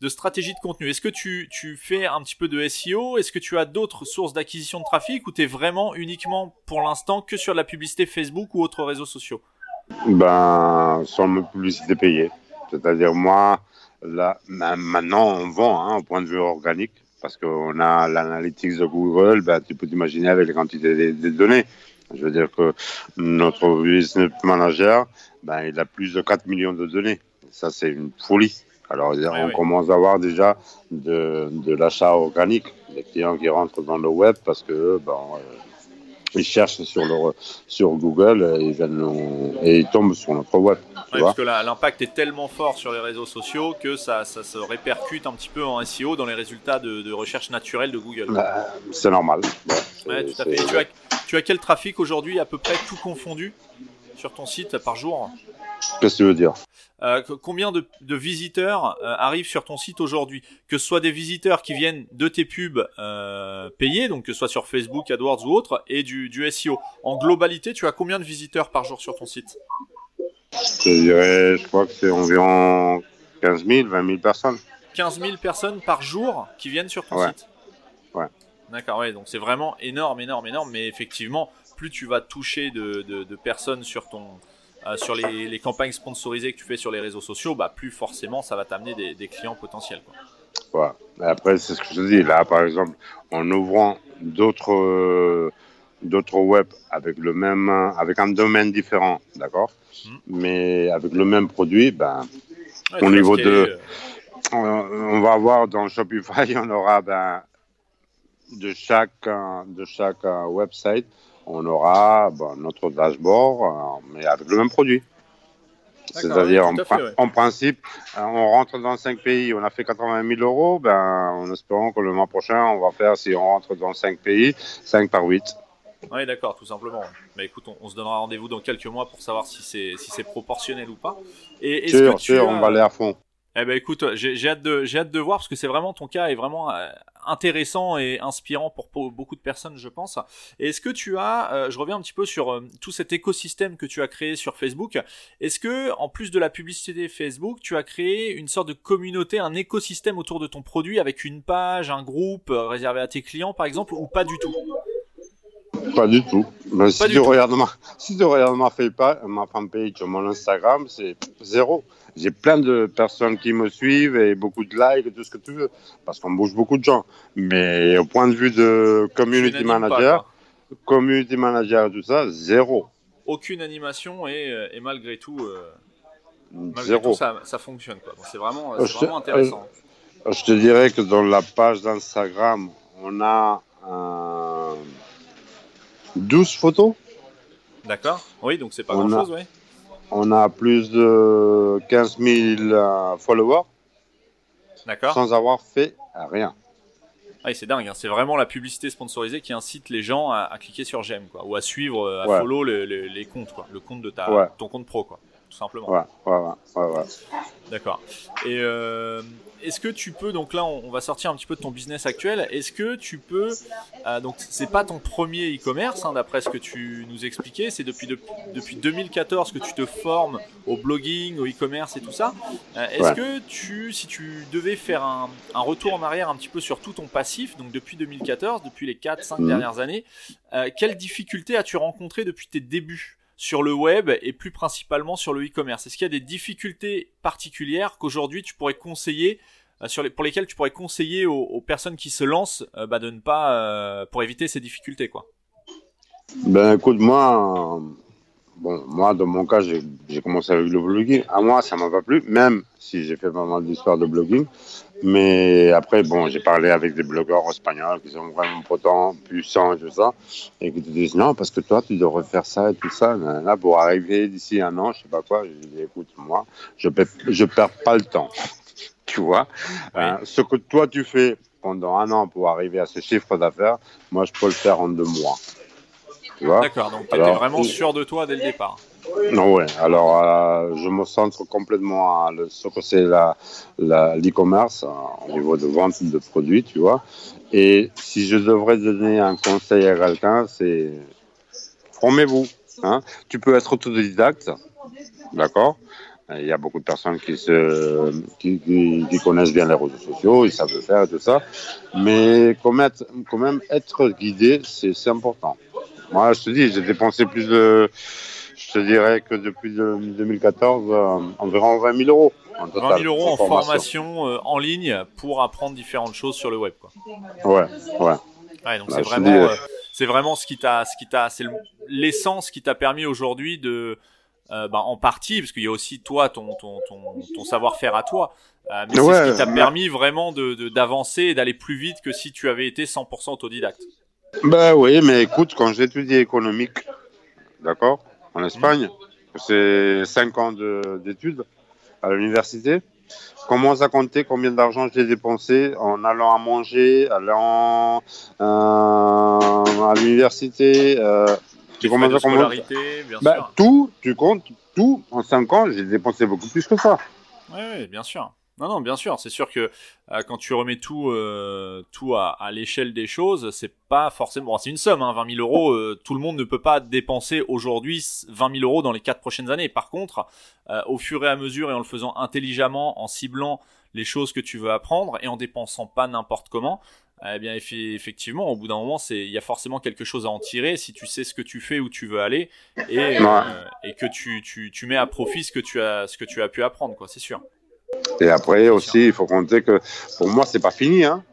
de stratégie de contenu. Est-ce que tu, tu, fais un petit peu de SEO Est-ce que tu as d'autres sources d'acquisition de trafic ou tu es vraiment uniquement pour l'instant que sur la publicité Facebook ou autres réseaux sociaux? Ben, sur ma publicité payée. C'est-à-dire, moi, là, maintenant, on vend hein, au point de vue organique parce qu'on a l'analytics de Google. Ben, tu peux t'imaginer avec la quantité de, données. Je veux dire que notre business manager, ben, il a plus de 4 millions de données. Ça, c'est une folie. Alors, on commence à avoir déjà de, de l'achat organique, des clients qui rentrent dans le web parce que bon, euh, ils cherchent sur, leur, sur Google et ils, viennent, et ils tombent sur notre web. parce que l'impact est tellement fort sur les réseaux sociaux que ça, ça, se répercute un petit peu en SEO dans les résultats de, de recherche naturelle de Google. Bah, c'est normal. Ouais, tout à fait. Tu as, tu as quel trafic aujourd'hui, à peu près tout confondu, sur ton site par jour? Qu'est-ce que tu veux dire? Euh, combien de, visiteurs euh, arrivent sur ton site aujourd'hui? Que ce soit des visiteurs qui viennent de tes pubs euh, payés, donc que ce soit sur Facebook, AdWords ou autre, et du, du SEO. En globalité, tu as combien de visiteurs par jour sur ton site? Je dirais, je crois que c'est environ 15 000, 20 000 personnes. 15 000 personnes par jour qui viennent sur ton site? Ouais. D'accord, ouais, donc c'est vraiment énorme, énorme, énorme, mais effectivement, plus tu vas toucher de, de personnes sur ton, euh, sur les, campagnes sponsorisées que tu fais sur les réseaux sociaux, bah, plus forcément ça va t'amener des, clients potentiels. Quoi. Après, c'est ce que je te dis. Là, par exemple, en ouvrant d'autres euh, d'autres web avec le même avec un domaine différent, d'accord, hmm. mais avec le même produit, ben au niveau de euh, on, va avoir dans Shopify, on aura ben de chaque de chaque website on aura notre dashboard, euh, mais avec le même produit. C'est-à-dire, en, principe, euh, on rentre dans 5 pays, on a fait 80 000 euros, ben, en espérant que le mois prochain, on va faire, si on rentre dans 5 pays, 5 par 8. Oui, d'accord, tout simplement. Mais écoute, on, se donnera rendez-vous dans quelques mois pour savoir si c'est si proportionnel ou pas. Et sûr, sûr, on va aller à fond. Eh ben écoute, j'ai hâte de voir parce que c'est vraiment ton cas est vraiment euh, intéressant et inspirant pour, beaucoup de personnes, je pense. Est-ce que tu as, euh, je reviens un petit peu sur euh, tout cet écosystème que tu as créé sur Facebook. Est-ce que, en plus de la publicité Facebook, tu as créé une sorte de communauté, un écosystème autour de ton produit avec une page, un groupe réservé à tes clients, par exemple, ou pas du tout? Pas du tout. si, tu Regardes ma, si tu regardes ma, ma fanpage mon Instagram, c'est zéro. J'ai plein de personnes qui me suivent et beaucoup de likes et tout ce que tu veux, parce qu'on bouge beaucoup de gens. Mais au point de vue de community manager, community manager et tout ça, zéro. Aucune animation et, euh, malgré tout, euh, zéro. ça, fonctionne. C'est vraiment, vraiment intéressant. je te dirais que dans la page d'Instagram, on a un 12 photos. D'accord. Oui, donc c'est pas grand-chose, oui. On a plus de 15 000 euh, followers. D'accord. Sans avoir fait rien. Ah, c'est dingue, hein. c'est vraiment la publicité sponsorisée qui incite les gens à, cliquer sur j'aime, quoi, ou à suivre, euh, à follow les, comptes, quoi, le compte de ta, ton compte pro, quoi, tout simplement. Ouais, ouais, ouais, ouais. D'accord. Et euh, est-ce que tu peux, donc là on, va sortir un petit peu de ton business actuel, est-ce que tu peux, euh, donc c'est pas ton premier e-commerce, hein, d'après ce que tu nous expliquais, c'est depuis, depuis 2014 que tu te formes au blogging, au e-commerce et tout ça. Euh, est-ce que tu, si tu devais faire un, retour en arrière un petit peu sur tout ton passif, donc depuis 2014, depuis les 4-5 mhm. dernières années, euh, quelles difficultés as-tu rencontrées depuis tes débuts? Sur le web et plus principalement sur le e-commerce. Est-ce qu'il y a des difficultés particulières qu'aujourd'hui tu pourrais conseiller euh, pour lesquelles tu pourrais conseiller aux, personnes qui se lancent euh, bah, de ne pas euh, pour éviter ces difficultés quoi? Ben écoute moi moi dans mon cas j'ai commencé avec le blogging. À moi ça m'a pas plu même si j'ai fait pas mal d'histoires de blogging mais après, bon, j'ai parlé avec des blogueurs espagnols qui sont vraiment potents, puissants tout ça, et qui te disent non, parce que toi, tu devrais faire ça et tout ça. Là, pour arriver d'ici un an, je sais pas quoi, je dis écoute, moi, je perds pas le temps. tu vois, hein, ce que toi, tu fais pendant un an pour arriver à ce chiffre d'affaires, moi, je peux le faire en deux mois. D'accord, donc tu étais vraiment sûr de toi dès le départ. Non, ouais. Alors, euh, je me centre complètement à ce que c'est l'e-commerce la, au niveau de vente de produits, tu vois. Et si je devrais donner un conseil à quelqu'un, c'est formez-vous. Hein. Tu peux être autodidacte, d'accord il y a beaucoup de personnes qui, se, qui, connaissent bien les réseaux sociaux, ils savent le faire et tout ça. Mais quand même, quand même être guidé, c'est important. Moi, je te dis, j'ai dépensé plus de, te dirais que depuis 2014, euh, environ 20 000 euros. En 20 000 euros en formation, euh, en ligne pour apprendre différentes choses sur le web. Quoi. Ouais, ouais. ouais donc bah, c'est vraiment, euh, c'est vraiment ce qui t'a, ce qui t'a, c'est l'essence qui t'a permis aujourd'hui de, bah, en partie, parce qu'il y a aussi toi, ton, ton, ton, ton savoir-faire à toi, mais c'est ce qui t'a permis vraiment de, d'avancer et d'aller plus vite que si tu avais été 100% autodidacte. Bah oui, mais écoute, quand j'étudie économique, d'accord, en Espagne, c'est 5 ans d'études à l'université, commence à compter combien d'argent j'ai dépensé en allant à manger, allant euh, à l'université. Euh, tu commences à bien bah, sûr. Tout, tu comptes tout. En 5 ans, j'ai dépensé beaucoup plus que ça. Oui, bien sûr. Non, non, bien sûr. C'est sûr que euh, quand tu remets tout, euh, tout à, à l'échelle des choses, c'est pas forcément. Bon, c'est une somme, hein, 20 000 euros. Euh, tout le monde ne peut pas dépenser aujourd'hui 20 000 euros dans les quatre prochaines années. Par contre, au fur et à mesure et en le faisant intelligemment, en ciblant les choses que tu veux apprendre et en dépensant pas n'importe comment, eh bien effectivement, au bout d'un moment, c'est il y a forcément quelque chose à en tirer si tu sais ce que tu fais où tu veux aller et, et que tu, tu, tu mets à profit ce que tu as ce que tu as pu apprendre, quoi. C'est sûr. Et après aussi, il faut compter que pour moi, c'est pas fini. Hein.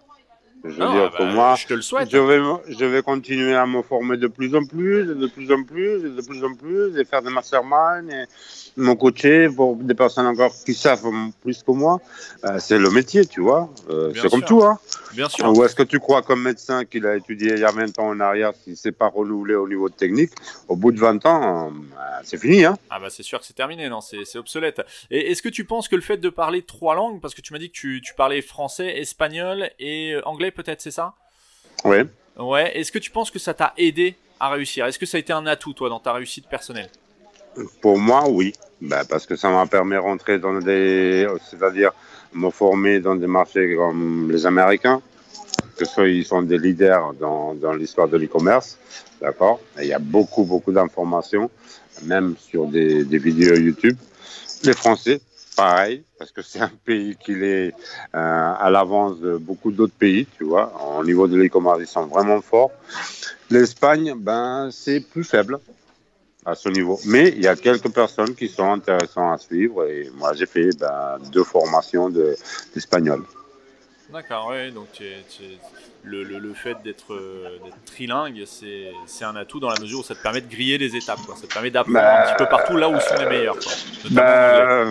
Je veux dire, pour bah, moi, je te le souhaite. Je vais, je vais continuer à me former de plus en plus, de plus en plus, de plus en plus, et faire des masterminds, et me coacher pour des personnes encore qui savent plus que moi. Euh, c'est le métier, tu vois. Euh, c'est comme tout, hein. Bien sûr. Ou est-ce que tu crois, comme médecin, qu'il a étudié il y a 20 ans en arrière, s'il ne s'est pas renouvelé au niveau technique, au bout de 20 ans, euh, c'est fini, hein Ah bah c'est sûr que c'est terminé, non, c'est obsolète. Et est-ce que tu penses que le fait de parler trois langues, parce que tu m'as dit que tu, tu parlais français, espagnol et anglais peut-être, c'est ça? Oui. Ouais, est-ce que tu penses que ça t'a aidé à réussir? Est-ce que ça a été un atout, toi, dans ta réussite personnelle? Pour moi, oui. Ben, parce que ça m'a permis de rentrer dans des. C'est-à-dire me former dans des marchés comme les Américains, qu'ils sont des leaders dans, dans l'histoire de l'e-commerce. D'accord Il y a beaucoup, beaucoup d'informations, même sur des, des, vidéos YouTube. Les Français, pareil, parce que c'est un pays qui est euh, à l'avance de beaucoup d'autres pays, tu vois. Au niveau de l'e-commerce, ils sont vraiment forts. L'Espagne, ben, c'est plus faible à ce niveau. Mais il y a quelques personnes qui sont intéressantes à suivre et moi j'ai fait ben, deux formations d'espagnol. D'accord, oui, donc le, le, le, fait d'être trilingue, c'est un atout dans la mesure où ça te permet de griller les étapes, quoi. ça te permet d'apprendre un petit peu partout là où sont les meilleurs. Quoi, bah,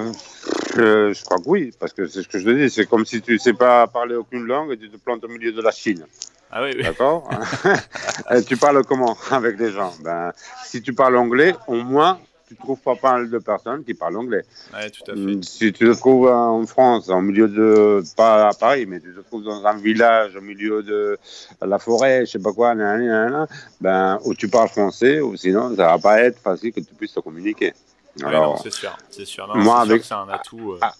euh, je crois que oui, parce que c'est ce que je te dis, c'est comme si tu ne sais pas parler aucune langue et tu te plantes au milieu de la Chine. Ah oui, oui. D'accord Tu parles comment avec les gens? Ben, Si tu parles anglais, au moins, tu trouves pas mal de personnes qui parlent anglais. Ouais, tout à fait. Si tu te trouves en France, au milieu de, pas à Paris, mais tu te trouves dans un village, au milieu de la forêt, je sais pas quoi, ben, ou tu parles français, ou sinon, ça va pas être facile que tu puisses te communiquer. Alors, c'est sûr, c'est sûr. moi, avec, c'est un atout. Euh. Ah,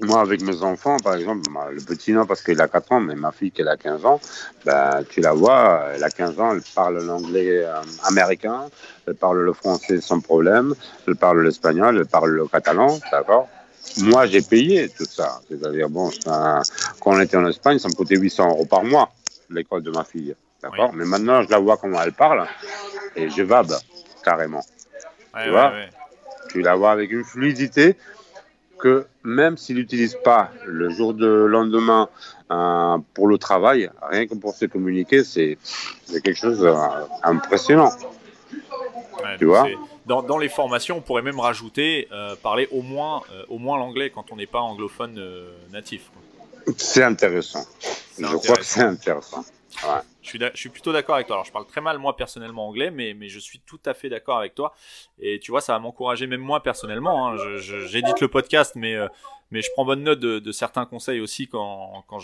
moi, avec mes enfants, par exemple, le petit non parce qu'il a 4 ans, mais ma fille qui a 15 ans, ben, tu la vois, elle a 15 ans, elle parle l'anglais euh, américain, elle parle le français sans problème, elle parle l'espagnol, elle parle le catalan, d'accord? Moi, j'ai payé tout ça. C'est-à-dire, bon, quand on était en Espagne, ça me coûtait 800 euros par mois, l'école de ma fille, d'accord? Mais maintenant, je la vois comment elle parle, et je vabe, carrément. tu vois? Tu la vois avec une fluidité que même s'il n'utilise pas le jour de lendemain euh, pour le travail, rien que pour se communiquer, c'est quelque chose d'impressionnant. Euh, tu vois dans, dans, les formations, on pourrait même rajouter euh, parler au moins, au moins l'anglais quand on n'est pas anglophone natif. C'est intéressant. Je crois que c'est intéressant. Je, suis je suis plutôt d'accord avec toi. Alors, je parle très mal, moi, personnellement, anglais, mais, mais je suis tout à fait d'accord avec toi. Et tu vois, ça va m'encourager, même moi, personnellement. Hein. J'édite le podcast, mais, euh, mais je prends bonne note de, de certains conseils aussi quand, quand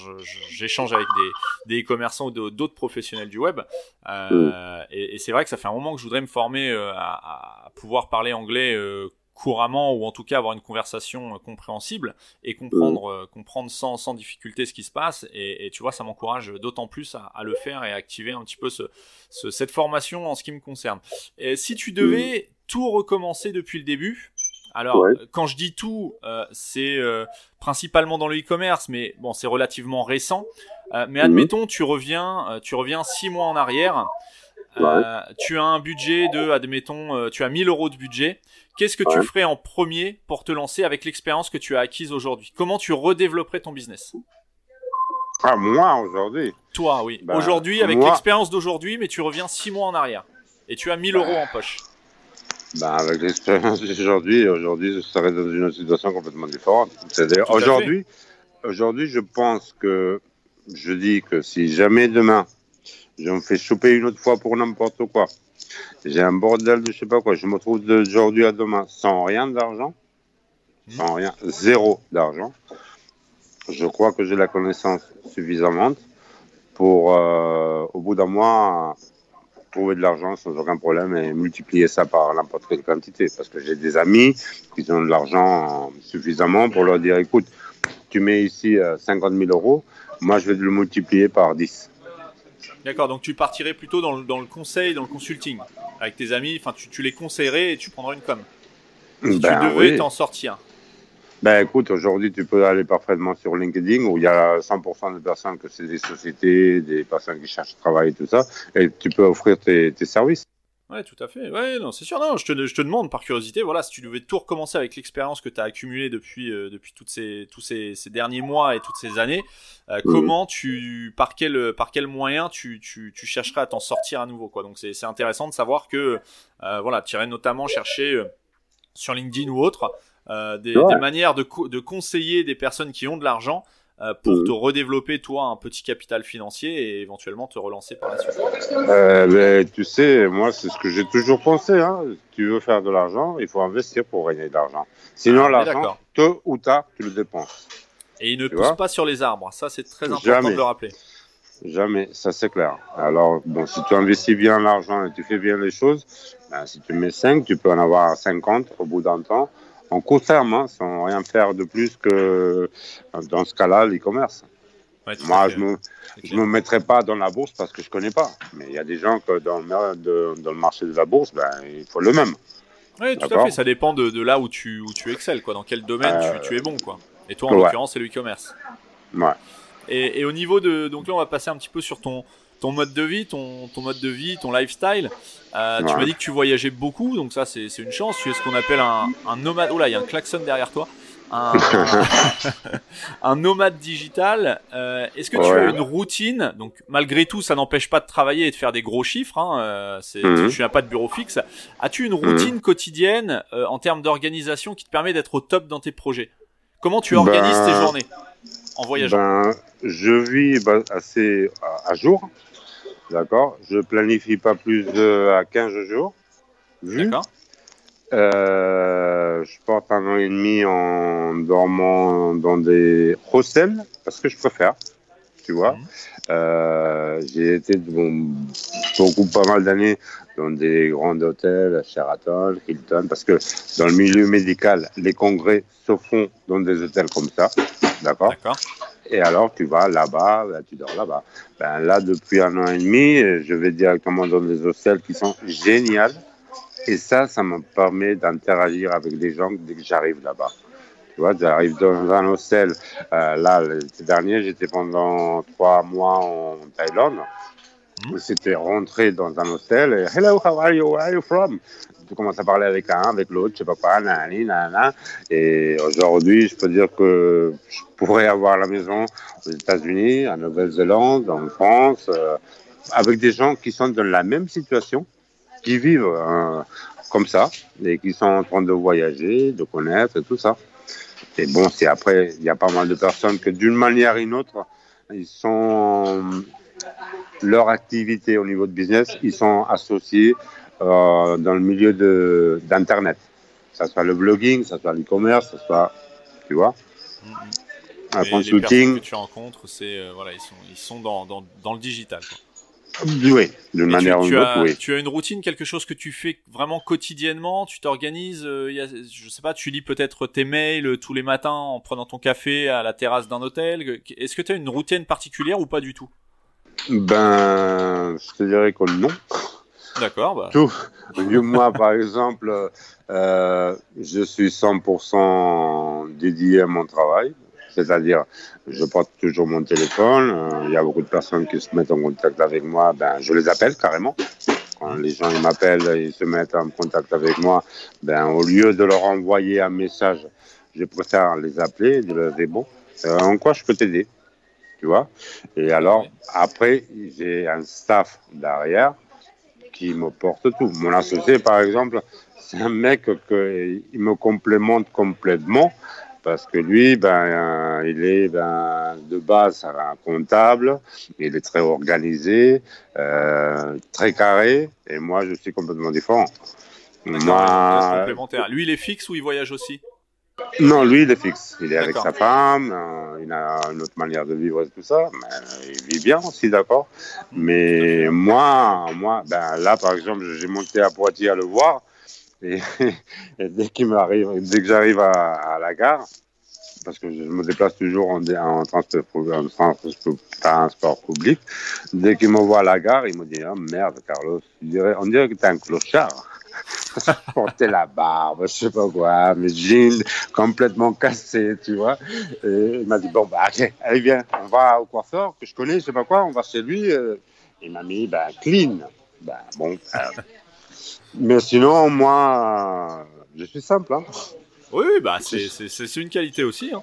j'échange avec des, des e-commerçants ou d'autres professionnels du web. Euh, et, et c'est vrai que ça fait un moment que je voudrais me former euh, à, à, pouvoir parler anglais couramment ou en tout cas avoir une conversation euh, compréhensible et comprendre, euh, comprendre sans, sans difficulté ce qui se passe. Et, tu vois, ça m'encourage d'autant plus à, le faire et à activer un petit peu ce, cette formation en ce qui me concerne. Et si tu devais mm. tout recommencer depuis le début, alors, quand je dis tout, euh, c'est principalement dans le e-commerce, mais bon, c'est relativement récent. mais mm. admettons, tu reviens, tu reviens six mois en arrière. tu as un budget de, admettons, tu as 1000 euros de budget. Qu'est-ce que tu ferais en premier pour te lancer avec l'expérience que tu as acquise aujourd'hui? Comment tu redévelopperais ton business? Ah, moi, aujourd'hui? Toi, oui. Ben, aujourd'hui, avec l'expérience d'aujourd'hui, mais tu reviens six mois en arrière. Et tu as 1000 euros en poche. Ben, avec l'expérience d'aujourd'hui, aujourd'hui, je serais dans une situation complètement différente. C'est-à-dire, aujourd'hui, aujourd'hui, je pense que je dis que si jamais demain, je me fais choper une autre fois pour n'importe quoi, j'ai un bordel de je sais pas quoi. Je me trouve d'aujourd'hui à demain sans rien d'argent, sans rien, zéro d'argent. Je crois que j'ai la connaissance suffisante pour, euh, au bout d'un mois, trouver de l'argent sans aucun problème et multiplier ça par n'importe quelle quantité. Parce que j'ai des amis qui ont de l'argent suffisamment pour leur dire écoute, tu mets ici 50 euh, 000 euros, moi je vais le multiplier par 10. D'accord, donc tu partirais plutôt dans le, dans le, conseil, dans le consulting, avec tes amis, enfin tu, tu, les conseillerais et tu prendrais une com. Si tu ben devais t'en sortir. Ben écoute, aujourd'hui tu peux aller parfaitement sur LinkedIn où il y a 100% de personnes que c'est des sociétés, des personnes qui cherchent travail et tout ça, et tu peux offrir tes, tes services. Ouais, tout à fait. Ouais, non, c'est sûr. Non, je te, je te demande par curiosité, voilà, si tu devais tout recommencer avec l'expérience que tu as accumulée depuis, euh, depuis toutes ces, tous ces, ces, derniers mois et toutes ces années, euh, mm. comment tu, par quel, par quel moyen tu, tu, tu chercherais à t'en sortir à nouveau, quoi. Donc c'est intéressant de savoir que, euh, voilà, tu irais notamment chercher sur LinkedIn ou autre des, des, manières de, de conseiller des personnes qui ont de l'argent pour mhm. te redévelopper toi un petit capital financier et éventuellement te relancer par la suite euh, ben, Tu sais, moi c'est ce que j'ai toujours pensé. Hein. tu veux faire de l'argent, il faut investir pour gagner de l'argent. Sinon ah, l'argent, tôt ou tard, tu le dépenses. Et il ne pousse pas sur les arbres. Ça c'est très important de le rappeler. Jamais, ça c'est clair. Alors, bon, si tu investis bien l'argent et tu fais bien les choses, ben, si tu mets 5, tu peux en avoir 50 au bout d'un temps en court terme, hein, sans rien faire de plus que dans ce cas-là, l'e-commerce. Moi, je me, je me mettrai pas dans la bourse parce que je connais pas. Mais il y a des gens que dans le, dans le marché de la bourse, ben, il faut le même. Oui, tout à fait. Ça dépend de, de, là où tu, où tu excelles, quoi. Dans quel domaine tu, tu, es bon, quoi. Et toi, en l'occurrence, c'est le e-commerce. Ouais. Et, et, au niveau de, donc là, on va passer un petit peu sur ton, ton mode de vie, ton, ton mode de vie, ton lifestyle. Euh, Tu m'as dit que tu voyageais beaucoup, donc ça, c'est une chance. Tu es ce qu'on appelle un, un nomade. Oh là, il y a un klaxon derrière toi un, nomade digital. Euh, est-ce que tu as une routine? Donc malgré tout, ça n'empêche pas de travailler et de faire des gros chiffres. Hein, euh, mhm. Tu n'as pas de bureau fixe. As-tu une routine mhm. quotidienne euh, en termes d'organisation qui te permet d'être au top dans tes projets? Comment tu organises tes ben, journées en voyageant? ben, Je vis bah, assez à, jour. D'accord. Je planifie pas plus de à 15 jours. D'accord. Euh, je porte un an et demi en dormant dans des hostels parce que je préfère, tu vois. Mhm. Euh, j'ai été bon, beaucoup, pas mal d'années dans des grands hôtels, Sheraton, Hilton, parce que dans le milieu médical, les congrès se font dans des hôtels comme ça, d'accord? Et alors, tu vas là-bas, ben, tu dors là-bas. Ben, là, depuis un an et demi, je vais directement dans des hôtels qui sont géniaux et ça, ça me permet d'interagir avec les gens dès que j'arrive là-bas. Tu vois, j'arrive dans un hostel. Euh, là, l'été dernier, j'étais pendant trois mois en Thaïlande. Mmh. C'était rentrer dans un hostel et Hello, how are you? Where are you from? Tu commences à parler avec un, avec l'autre, je sais pas quoi, nanani, nanana. Et aujourd'hui, je peux dire que je pourrais avoir la maison aux États-Unis, en Nouvelle-Zélande, en France, euh, avec des gens qui sont dans la même situation qui vivent euh, comme ça et qui sont en train de voyager, de connaître et tout ça. Et bon, c'est après, il y a pas mal de personnes que d'une manière ou d'une autre, ils sont leur activité au niveau de business, ils sont associés euh, dans le milieu de d'internet. Ça soit le blogging, ça soit l'e-commerce, ça soit, tu vois. Un consulting. Les que tu rencontres, c'est euh, voilà, ils sont ils sont dans, dans, dans le digital. Quoi. Oui, de manière tu, as, oui. Tu as une routine, quelque chose que tu fais vraiment quotidiennement, tu t'organises, euh, je sais pas, tu lis peut-être tes mails euh, tous les matins en prenant ton café à la terrasse d'un hôtel. Est-ce que tu as une routine particulière ou pas du tout? Ben, je te dirais que non. D'accord. Bah. Tout. Moi, par exemple, euh, je suis 100% dédié à mon travail. C'est-à-dire, je porte toujours mon téléphone. Euh, il y a beaucoup de personnes qui se mettent en contact avec moi. Ben, je les appelle carrément. Quand les gens m'appellent, ils se mettent en contact avec moi. Ben, au lieu de leur envoyer un message, je préfère les appeler et leur dire bon, euh, en quoi je peux t'aider, tu vois? Et alors après, j'ai un staff derrière qui me porte tout. Mon associé, par exemple, c'est un mec qui me complémente complètement parce que lui, ben, il est ben, de base un comptable, il est très organisé, euh, très carré, et moi, je suis complètement différent. Moi, Lui, il est fixe ou il voyage aussi? Non, lui, il est fixe. Il est avec sa femme, euh, il a une autre manière de vivre et tout ça, mais il vit bien aussi, d'accord. Mais moi, moi, ben, là, par exemple, j'ai monté à Poitiers à le voir. Et, dès qu'il m'arrive, dès que j'arrive à, la gare, parce que je me déplace toujours en, en, transport, public, dès qu'il me voit à la gare, il me dit oh, merde, Carlos, on dirait que t'es un clochard. porter la barbe, je sais pas quoi, mes jeans complètement cassés, tu vois. Et il m'a dit bon bah allez viens, on va au coiffeur que je connais, je sais pas quoi, on va chez lui. Il m'a mis ben clean. Ben bon. Euh, mais sinon, moi, je suis simple. Hein. Oui, bah c'est une qualité aussi. Hein.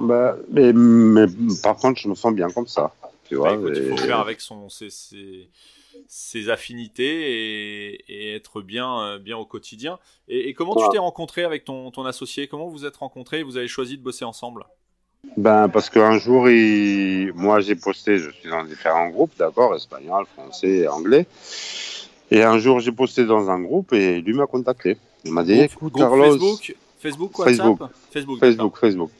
Bah, mais, mais, par contre, je me sens bien comme ça. Tu vois, bah, Il faut faire avec son, ses, ses, ses affinités et, et, être bien, euh, bien au quotidien. Et, et comment tu t'es rencontré avec ton, ton associé? Comment vous êtes rencontrés? Vous avez choisi de bosser ensemble? Ben, parce qu'un jour, il... moi j'ai posté, je suis dans différents groupes, d'accord, espagnol, français, anglais. Et un jour, j'ai posté dans un groupe et lui m'a contacté. Il m'a dit, écoute, Carlos. Facebook, Facebook, Facebook, Facebook, Facebook, Facebook.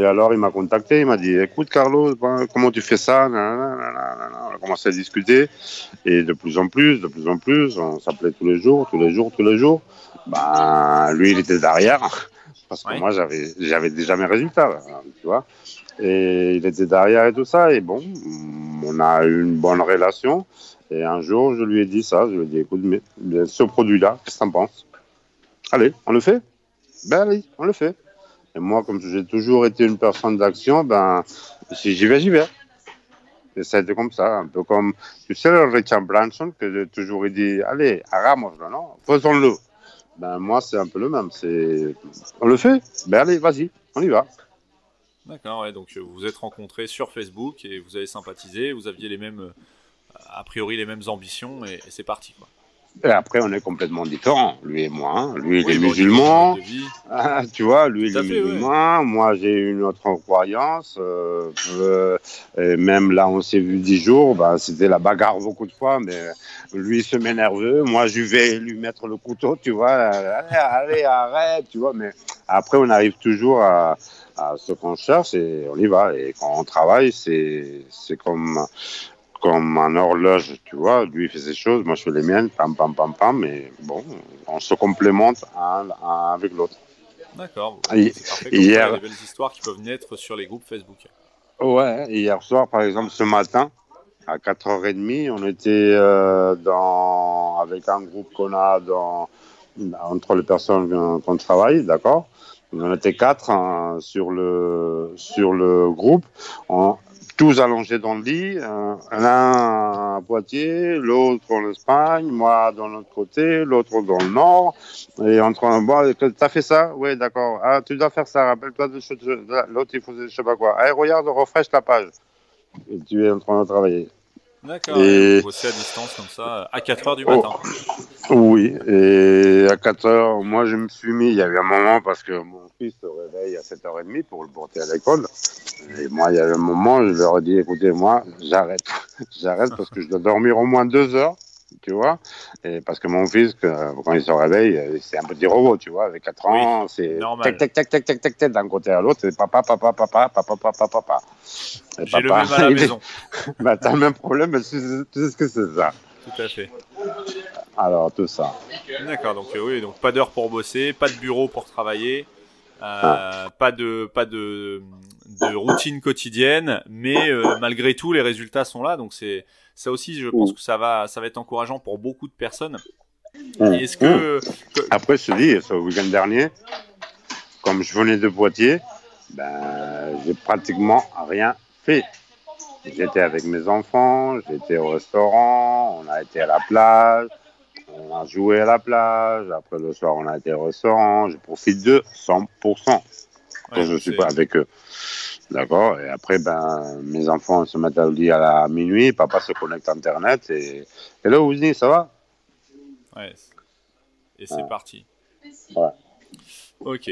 Et alors, il m'a contacté, il m'a dit, écoute, Carlos, ben, comment tu fais ça? On a commencé à discuter. Et de plus en plus, de plus en plus, on s'appelait tous les jours, tous les jours, tous les jours. Ben, lui, il était derrière. Parce que moi, j'avais, j'avais déjà mes résultats, tu vois. Et il était derrière et tout ça. Et bon, on a eu une bonne relation. Et un jour, je lui ai dit ça. Je lui ai dit, écoute, mais, ce produit-là, qu'est-ce que t'en penses? Allez, on le fait Ben oui, on le fait. Et moi, comme j'ai toujours été une personne d'action, ben, si j'y vais, j'y vais. Et ça a été comme ça, un peu comme, tu sais, le Richard Branson, que j'ai toujours dit, allez, hagamos-le, non Faisons-le. Ben, moi, c'est un peu le même. C'est, on le fait Ben allez, vas-y, on y va. D'accord, ouais, donc vous vous êtes rencontrés sur Facebook et vous avez sympathisé, vous aviez les mêmes, euh, a priori les mêmes ambitions et, et c'est parti, quoi. Et après, on est complètement différents, lui et moi. Hein. Lui, il est musulman. Ah, tu vois, lui, il est musulman. Moi, j'ai une autre croyance. Euh, euh, et même là, on s'est vu dix jours. Bah, C'était la bagarre beaucoup de fois. Mais lui, il se met nerveux. Moi, je vais lui mettre le couteau, tu vois. Allez, allez arrête, tu vois. Mais après, on arrive toujours à, à ce qu'on cherche et on y va. Et quand on travaille, c'est comme comme un horloge, tu vois. Lui, il fait ses choses, moi, je fais les miennes, pam, pam, pam, pam, mais bon, on se complémente un, avec l'autre. D'accord. Hier, il y a des belles histoires qui peuvent naître sur les groupes Facebook. Ouais, hier soir, par exemple, ce matin, à 4h30, on était euh, dans, avec un groupe qu'on a dans, entre les personnes qu'on travaille, d'accord? On était quatre hein, sur, le, sur le groupe. On, tous allongés dans le lit, euh, l'un à Poitiers, l'autre en Espagne, moi dans l'autre côté, l'autre dans le nord, et en train de boire. T'as fait ça? Oui, d'accord. Ah, tu dois faire ça. Rappelle-toi de, l'autre, il faisait je sais pas quoi. Allez, regarde, refresh la page. Tu es en train de travailler. D'accord. Et... Bosser à distance comme ça, à 4 heures du matin. Oh, oui, et à 4 heures, moi je me suis mis, il y avait un moment parce que mon fils se réveille à 7h30 pour le porter à l'école. Et moi, il y avait un moment, je leur ai dit, écoutez, moi, j'arrête. j'arrête parce que je dois dormir au moins 2 heures tu vois. Et parce que mon fils, quand il se réveille, c'est un petit robot, tu vois, avec 4 ans, c'est tac, tac, tac, tac, tac, tac, tac, d'un côté à l'autre, c'est papa, papa, papa, papa, papa, papa. J'ai le même à la maison. bah, t'as le même problème, mais tu sais ce que c'est ça. Tout à fait. Alors, tout ça. D'accord, donc euh, oui, donc pas d'heure pour bosser, pas de bureau pour travailler, euh, ah. pas de pas de, de routine quotidienne, mais euh, malgré tout, les résultats sont là, donc c'est ça aussi, je pense que ça va, ça va être encourageant pour beaucoup de personnes. Est-ce que, Après, je te dis, ce week-end dernier, comme je venais de Poitiers, ben, j'ai pratiquement rien fait. J'étais avec mes enfants, j'étais au restaurant, on a été à la plage, on a joué à la plage, après le soir on a été au restaurant, je profite de 100% quand je suis pas avec eux. D'accord Et après, ben, mes enfants se mettent à lit à la minuit, papa se connecte à Internet et Hello, Ouzni, ça va? Ouais. Et c'est parti. Ouais. Ok.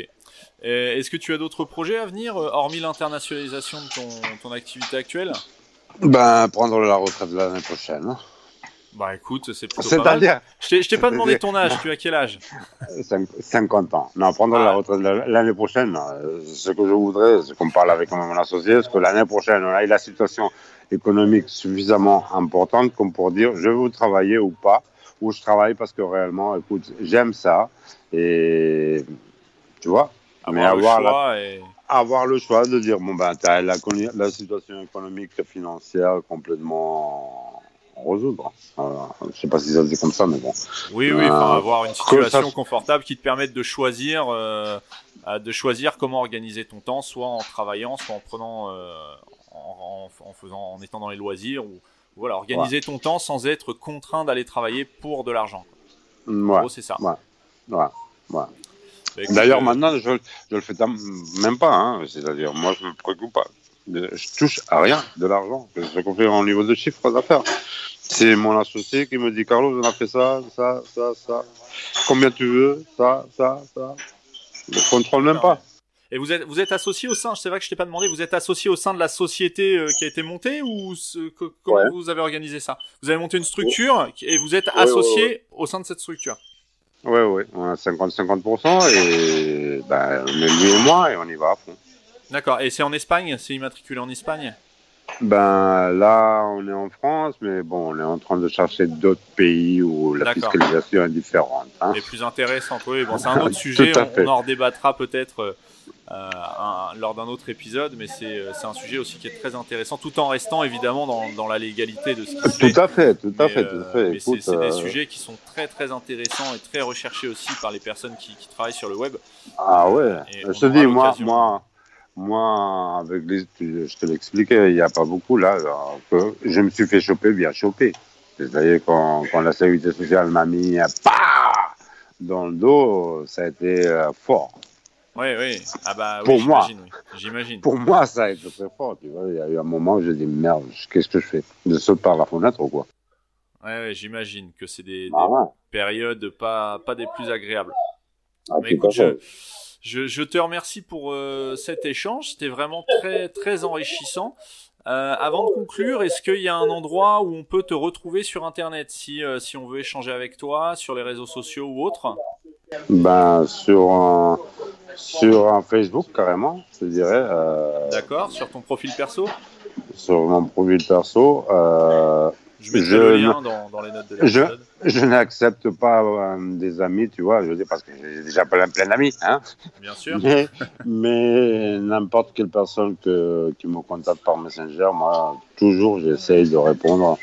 Est-ce que tu as d'autres projets à venir, euh, hormis l'internationalisation de ton, ton activité actuelle? Ben, prendre la retraite l'année prochaine. Bah écoute, c'est plutôt pas mal. Je t'ai pas demandé ton âge, tu as quel âge 50 ans. Non, prendre la ah. retraite l'année prochaine, euh, ce que je voudrais, c'est qu'on parle avec mon associé, c'est que l'année prochaine, on a la situation économique suffisamment importante comme pour dire je veux travailler ou pas, ou je travaille parce que réellement, écoute, j'aime ça, et tu vois, avoir mais avoir, le choix et... avoir le choix de dire bon ben, as la, la situation économique, financière complètement résoudre. Je ne sais pas si ça se dit comme ça, mais bon. Oui, oui, euh, avoir une situation confortable qui te permette de choisir, euh, de choisir comment organiser ton temps, soit en travaillant, soit en prenant, euh, en, faisant, en étant dans les loisirs, ou voilà, organiser ton temps sans être contraint d'aller travailler pour de l'argent. Ouais. c'est ça. Ouais. Ouais. D'ailleurs, maintenant, je, je le fais même pas. Hein. C'est-à-dire, moi, je me préoccupe pas. Je touche à rien de l'argent. Ce qu'on fait au niveau de chiffre d'affaires. C'est mon associé qui me dit Carlos, on a fait ça, ça, ça, ça. Combien tu veux Ça, ça, ça. Je contrôle même pas. Et vous êtes, vous êtes associé au sein, c'est vrai que je t'ai pas demandé, vous êtes associé au sein de la société euh, qui a été montée ou comment vous avez organisé ça? Vous avez monté une structure et vous êtes associé au sein de cette structure? Ouais, ouais, on a 50-50% et ben, on est lui et moi et on y va à fond. D'accord, et c'est en Espagne C'est immatriculé en Espagne? Ben là, on est en France, mais bon, on est en train de chercher d'autres pays où la fiscalisation est différente. Hein. Et plus intéressante, oui. Bon, c'est un autre sujet. on, en redébattra peut-être lors d'un autre épisode, mais c'est un sujet aussi qui est très intéressant, tout en restant évidemment dans, la légalité de ce qui se fait. Tout à fait, tout à fait, tout à fait. Mais c'est des sujets qui sont très très intéressants et très recherchés aussi par les personnes qui, travaillent sur le web. Ah ouais, je te dis, moi, moi, moi, avec les, je te l'expliquais, il n'y a pas beaucoup là. Que je me suis fait choper bien choper. C'est-à-dire quand, quand la sécurité sociale m'a mis dans le dos, ça a été euh, fort. Oui, oui. Ah bah, pour moi, j'imagine. Pour moi, ça a été très fort. Tu vois, il y a eu un moment où j'ai dit merde, qu'est-ce que je fais? Je saute par la fenêtre ou quoi Oui, ouais, j'imagine que c'est des, ah périodes pas, pas des plus agréables. Ah, Mais écoute, je, je, te remercie pour euh, cet échange. C'était vraiment très, très enrichissant. Euh, avant de conclure, est-ce qu'il y a un endroit où on peut te retrouver sur Internet si, euh, si on veut échanger avec toi, sur les réseaux sociaux ou autres? Ben, sur un, sur un Facebook, carrément, je dirais. D'accord, sur ton profil perso? Sur mon profil perso. Je mettrai le lien dans, les notes de l'épisode. Je, n'accepte pas euh, des amis, tu vois, je dis parce que j'ai déjà plein, plein d'amis, hein. Bien sûr. Mais, n'importe quelle personne que, qui me contacte par Messenger, moi, toujours, j'essaye de répondre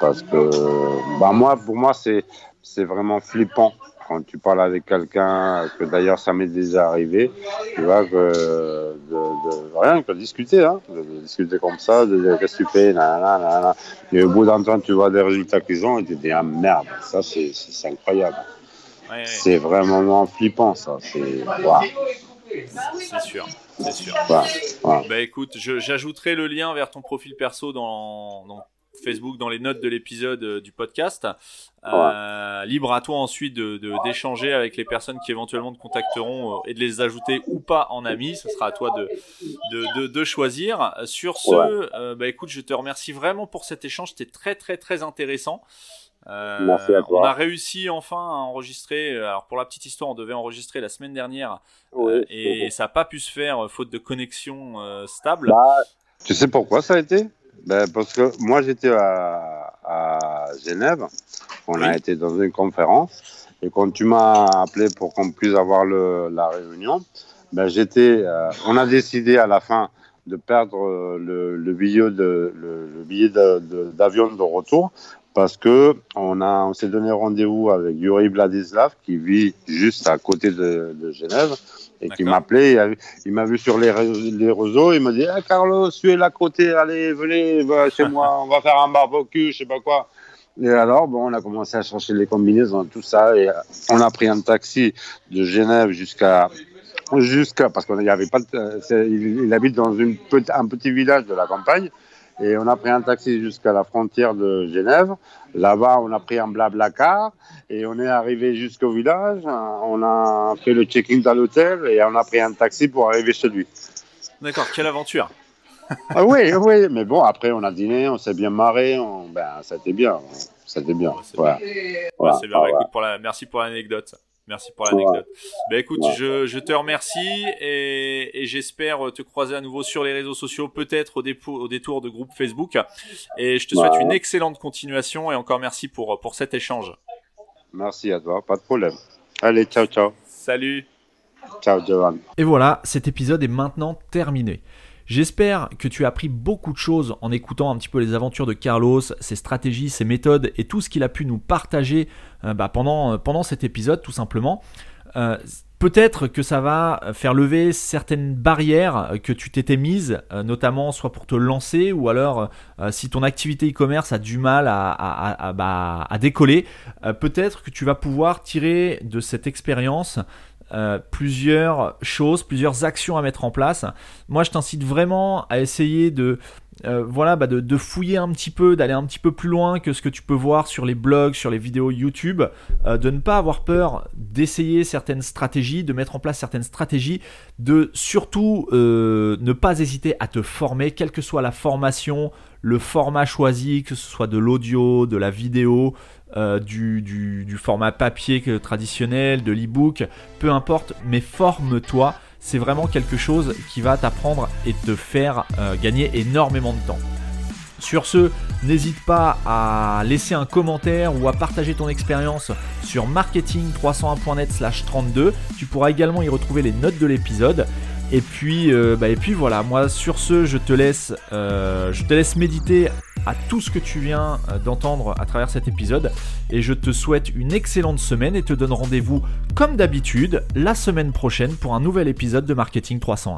parce que, bah, moi, pour moi, c'est, c'est vraiment flippant quand tu parles avec quelqu'un, que d'ailleurs ça m'est déjà arrivé, tu vois, que de, rien que discuter, hein, de, discuter comme ça, de dire qu'est-ce que tu fais, nanana, et au bout d'un temps tu vois des résultats qu'ils ont et tu te dis ah merde, ça c'est incroyable. C'est vraiment flippant ça, c'est C'est sûr, c'est sûr. Bah écoute, j'ajouterai le lien vers ton profil perso dans, dans Facebook dans les notes de l'épisode euh, du podcast. Euh, libre à toi ensuite de, d'échanger avec les personnes qui éventuellement te contacteront euh, et de les ajouter ou pas en amis. Ce sera à toi de, de, de, choisir. Sur ce, bah écoute, je te remercie vraiment pour cet échange. C'était très très très intéressant. Merci à toi. On a réussi enfin à enregistrer. Alors pour la petite histoire, on devait enregistrer la semaine dernière et ça n'a pas pu se faire faute de connexion stable. Bah, tu sais pourquoi ça a été? Ben, Parce que moi, j'étais à, à, Genève. On a été dans une conférence. Et quand tu m'as appelé pour qu'on puisse avoir le, la réunion, ben, j'étais, euh, on a décidé à la fin de perdre le, le billet de le, le billet d'avion de, de, retour parce que on a on s'est donné rendez-vous avec Yuri Vladislav qui vit juste à côté de, de Genève et qui m'appelait. Il m'a vu sur les, les réseaux. Il m'a dit ah, Carlos, tu es là à côté, allez, venez va chez moi, on va faire un barbecue, je sais pas quoi. Et alors, bon, on a commencé à chercher les combinaisons, tout ça, et on a pris un taxi de Genève jusqu'à jusqu'à parce qu'il n'y avait pas. Il, il, habite dans une, un petit village de la campagne. Et on a pris un taxi jusqu'à la frontière de Genève. Là-bas, on a pris un blabla car et on est arrivé jusqu'au village. On a fait le check-in à l'hôtel et on a pris un taxi pour arriver chez lui. D'accord, quelle aventure ah oui, oui, mais bon, après on a dîné, on s'est bien marré, ben, ça a été bien. Ça a été bien. Ouais, c'est bien. Écoute, pour la... Merci pour l'anecdote. Merci pour l'anecdote. Ben écoute, je, je, te remercie et, et j'espère te croiser à nouveau sur les réseaux sociaux, peut-être au, au, détour de groupe Facebook. Et je te souhaite une excellente continuation et encore merci pour, pour cet échange. Merci à toi, pas de problème. Allez, ciao, ciao. Salut. Ciao, Johan. Et voilà, cet épisode est maintenant terminé. J'espère que tu as appris beaucoup de choses en écoutant un petit peu les aventures de Carlos, ses stratégies, ses méthodes et tout ce qu'il a pu nous partager euh, bah, pendant, euh, pendant cet épisode tout simplement. Euh, peut-être que ça va faire lever certaines barrières que tu t'étais mises, notamment soit pour te lancer ou alors si ton activité e-commerce a du mal à, bah, à décoller, peut-être que tu vas pouvoir tirer de cette expérience euh, plusieurs choses, plusieurs actions à mettre en place. Moi, je t'incite vraiment à essayer de, euh, voilà, bah de, fouiller un petit peu, d'aller un petit peu plus loin que ce que tu peux voir sur les blogs, sur les vidéos YouTube, euh, de ne pas avoir peur d'essayer certaines stratégies, de mettre en place certaines stratégies, de surtout ne pas hésiter à te former, quelle que soit la formation, le format choisi, que ce soit de l'audio, de la vidéo, euh, du, format papier traditionnel, de l'e-book, peu importe, mais forme-toi. C'est vraiment quelque chose qui va t'apprendre et te faire euh, gagner énormément de temps. Sur ce, n'hésite pas à laisser un commentaire ou à partager ton expérience sur marketing301.net/32. Tu pourras également y retrouver les notes de l'épisode. Et puis, euh, bah, et puis voilà, moi sur ce, je te laisse, euh, je te laisse méditer à tout ce que tu viens euh, d'entendre à travers cet épisode. Et je te souhaite une excellente semaine et te donne rendez-vous, comme d'habitude, la semaine prochaine pour un nouvel épisode de Marketing 301.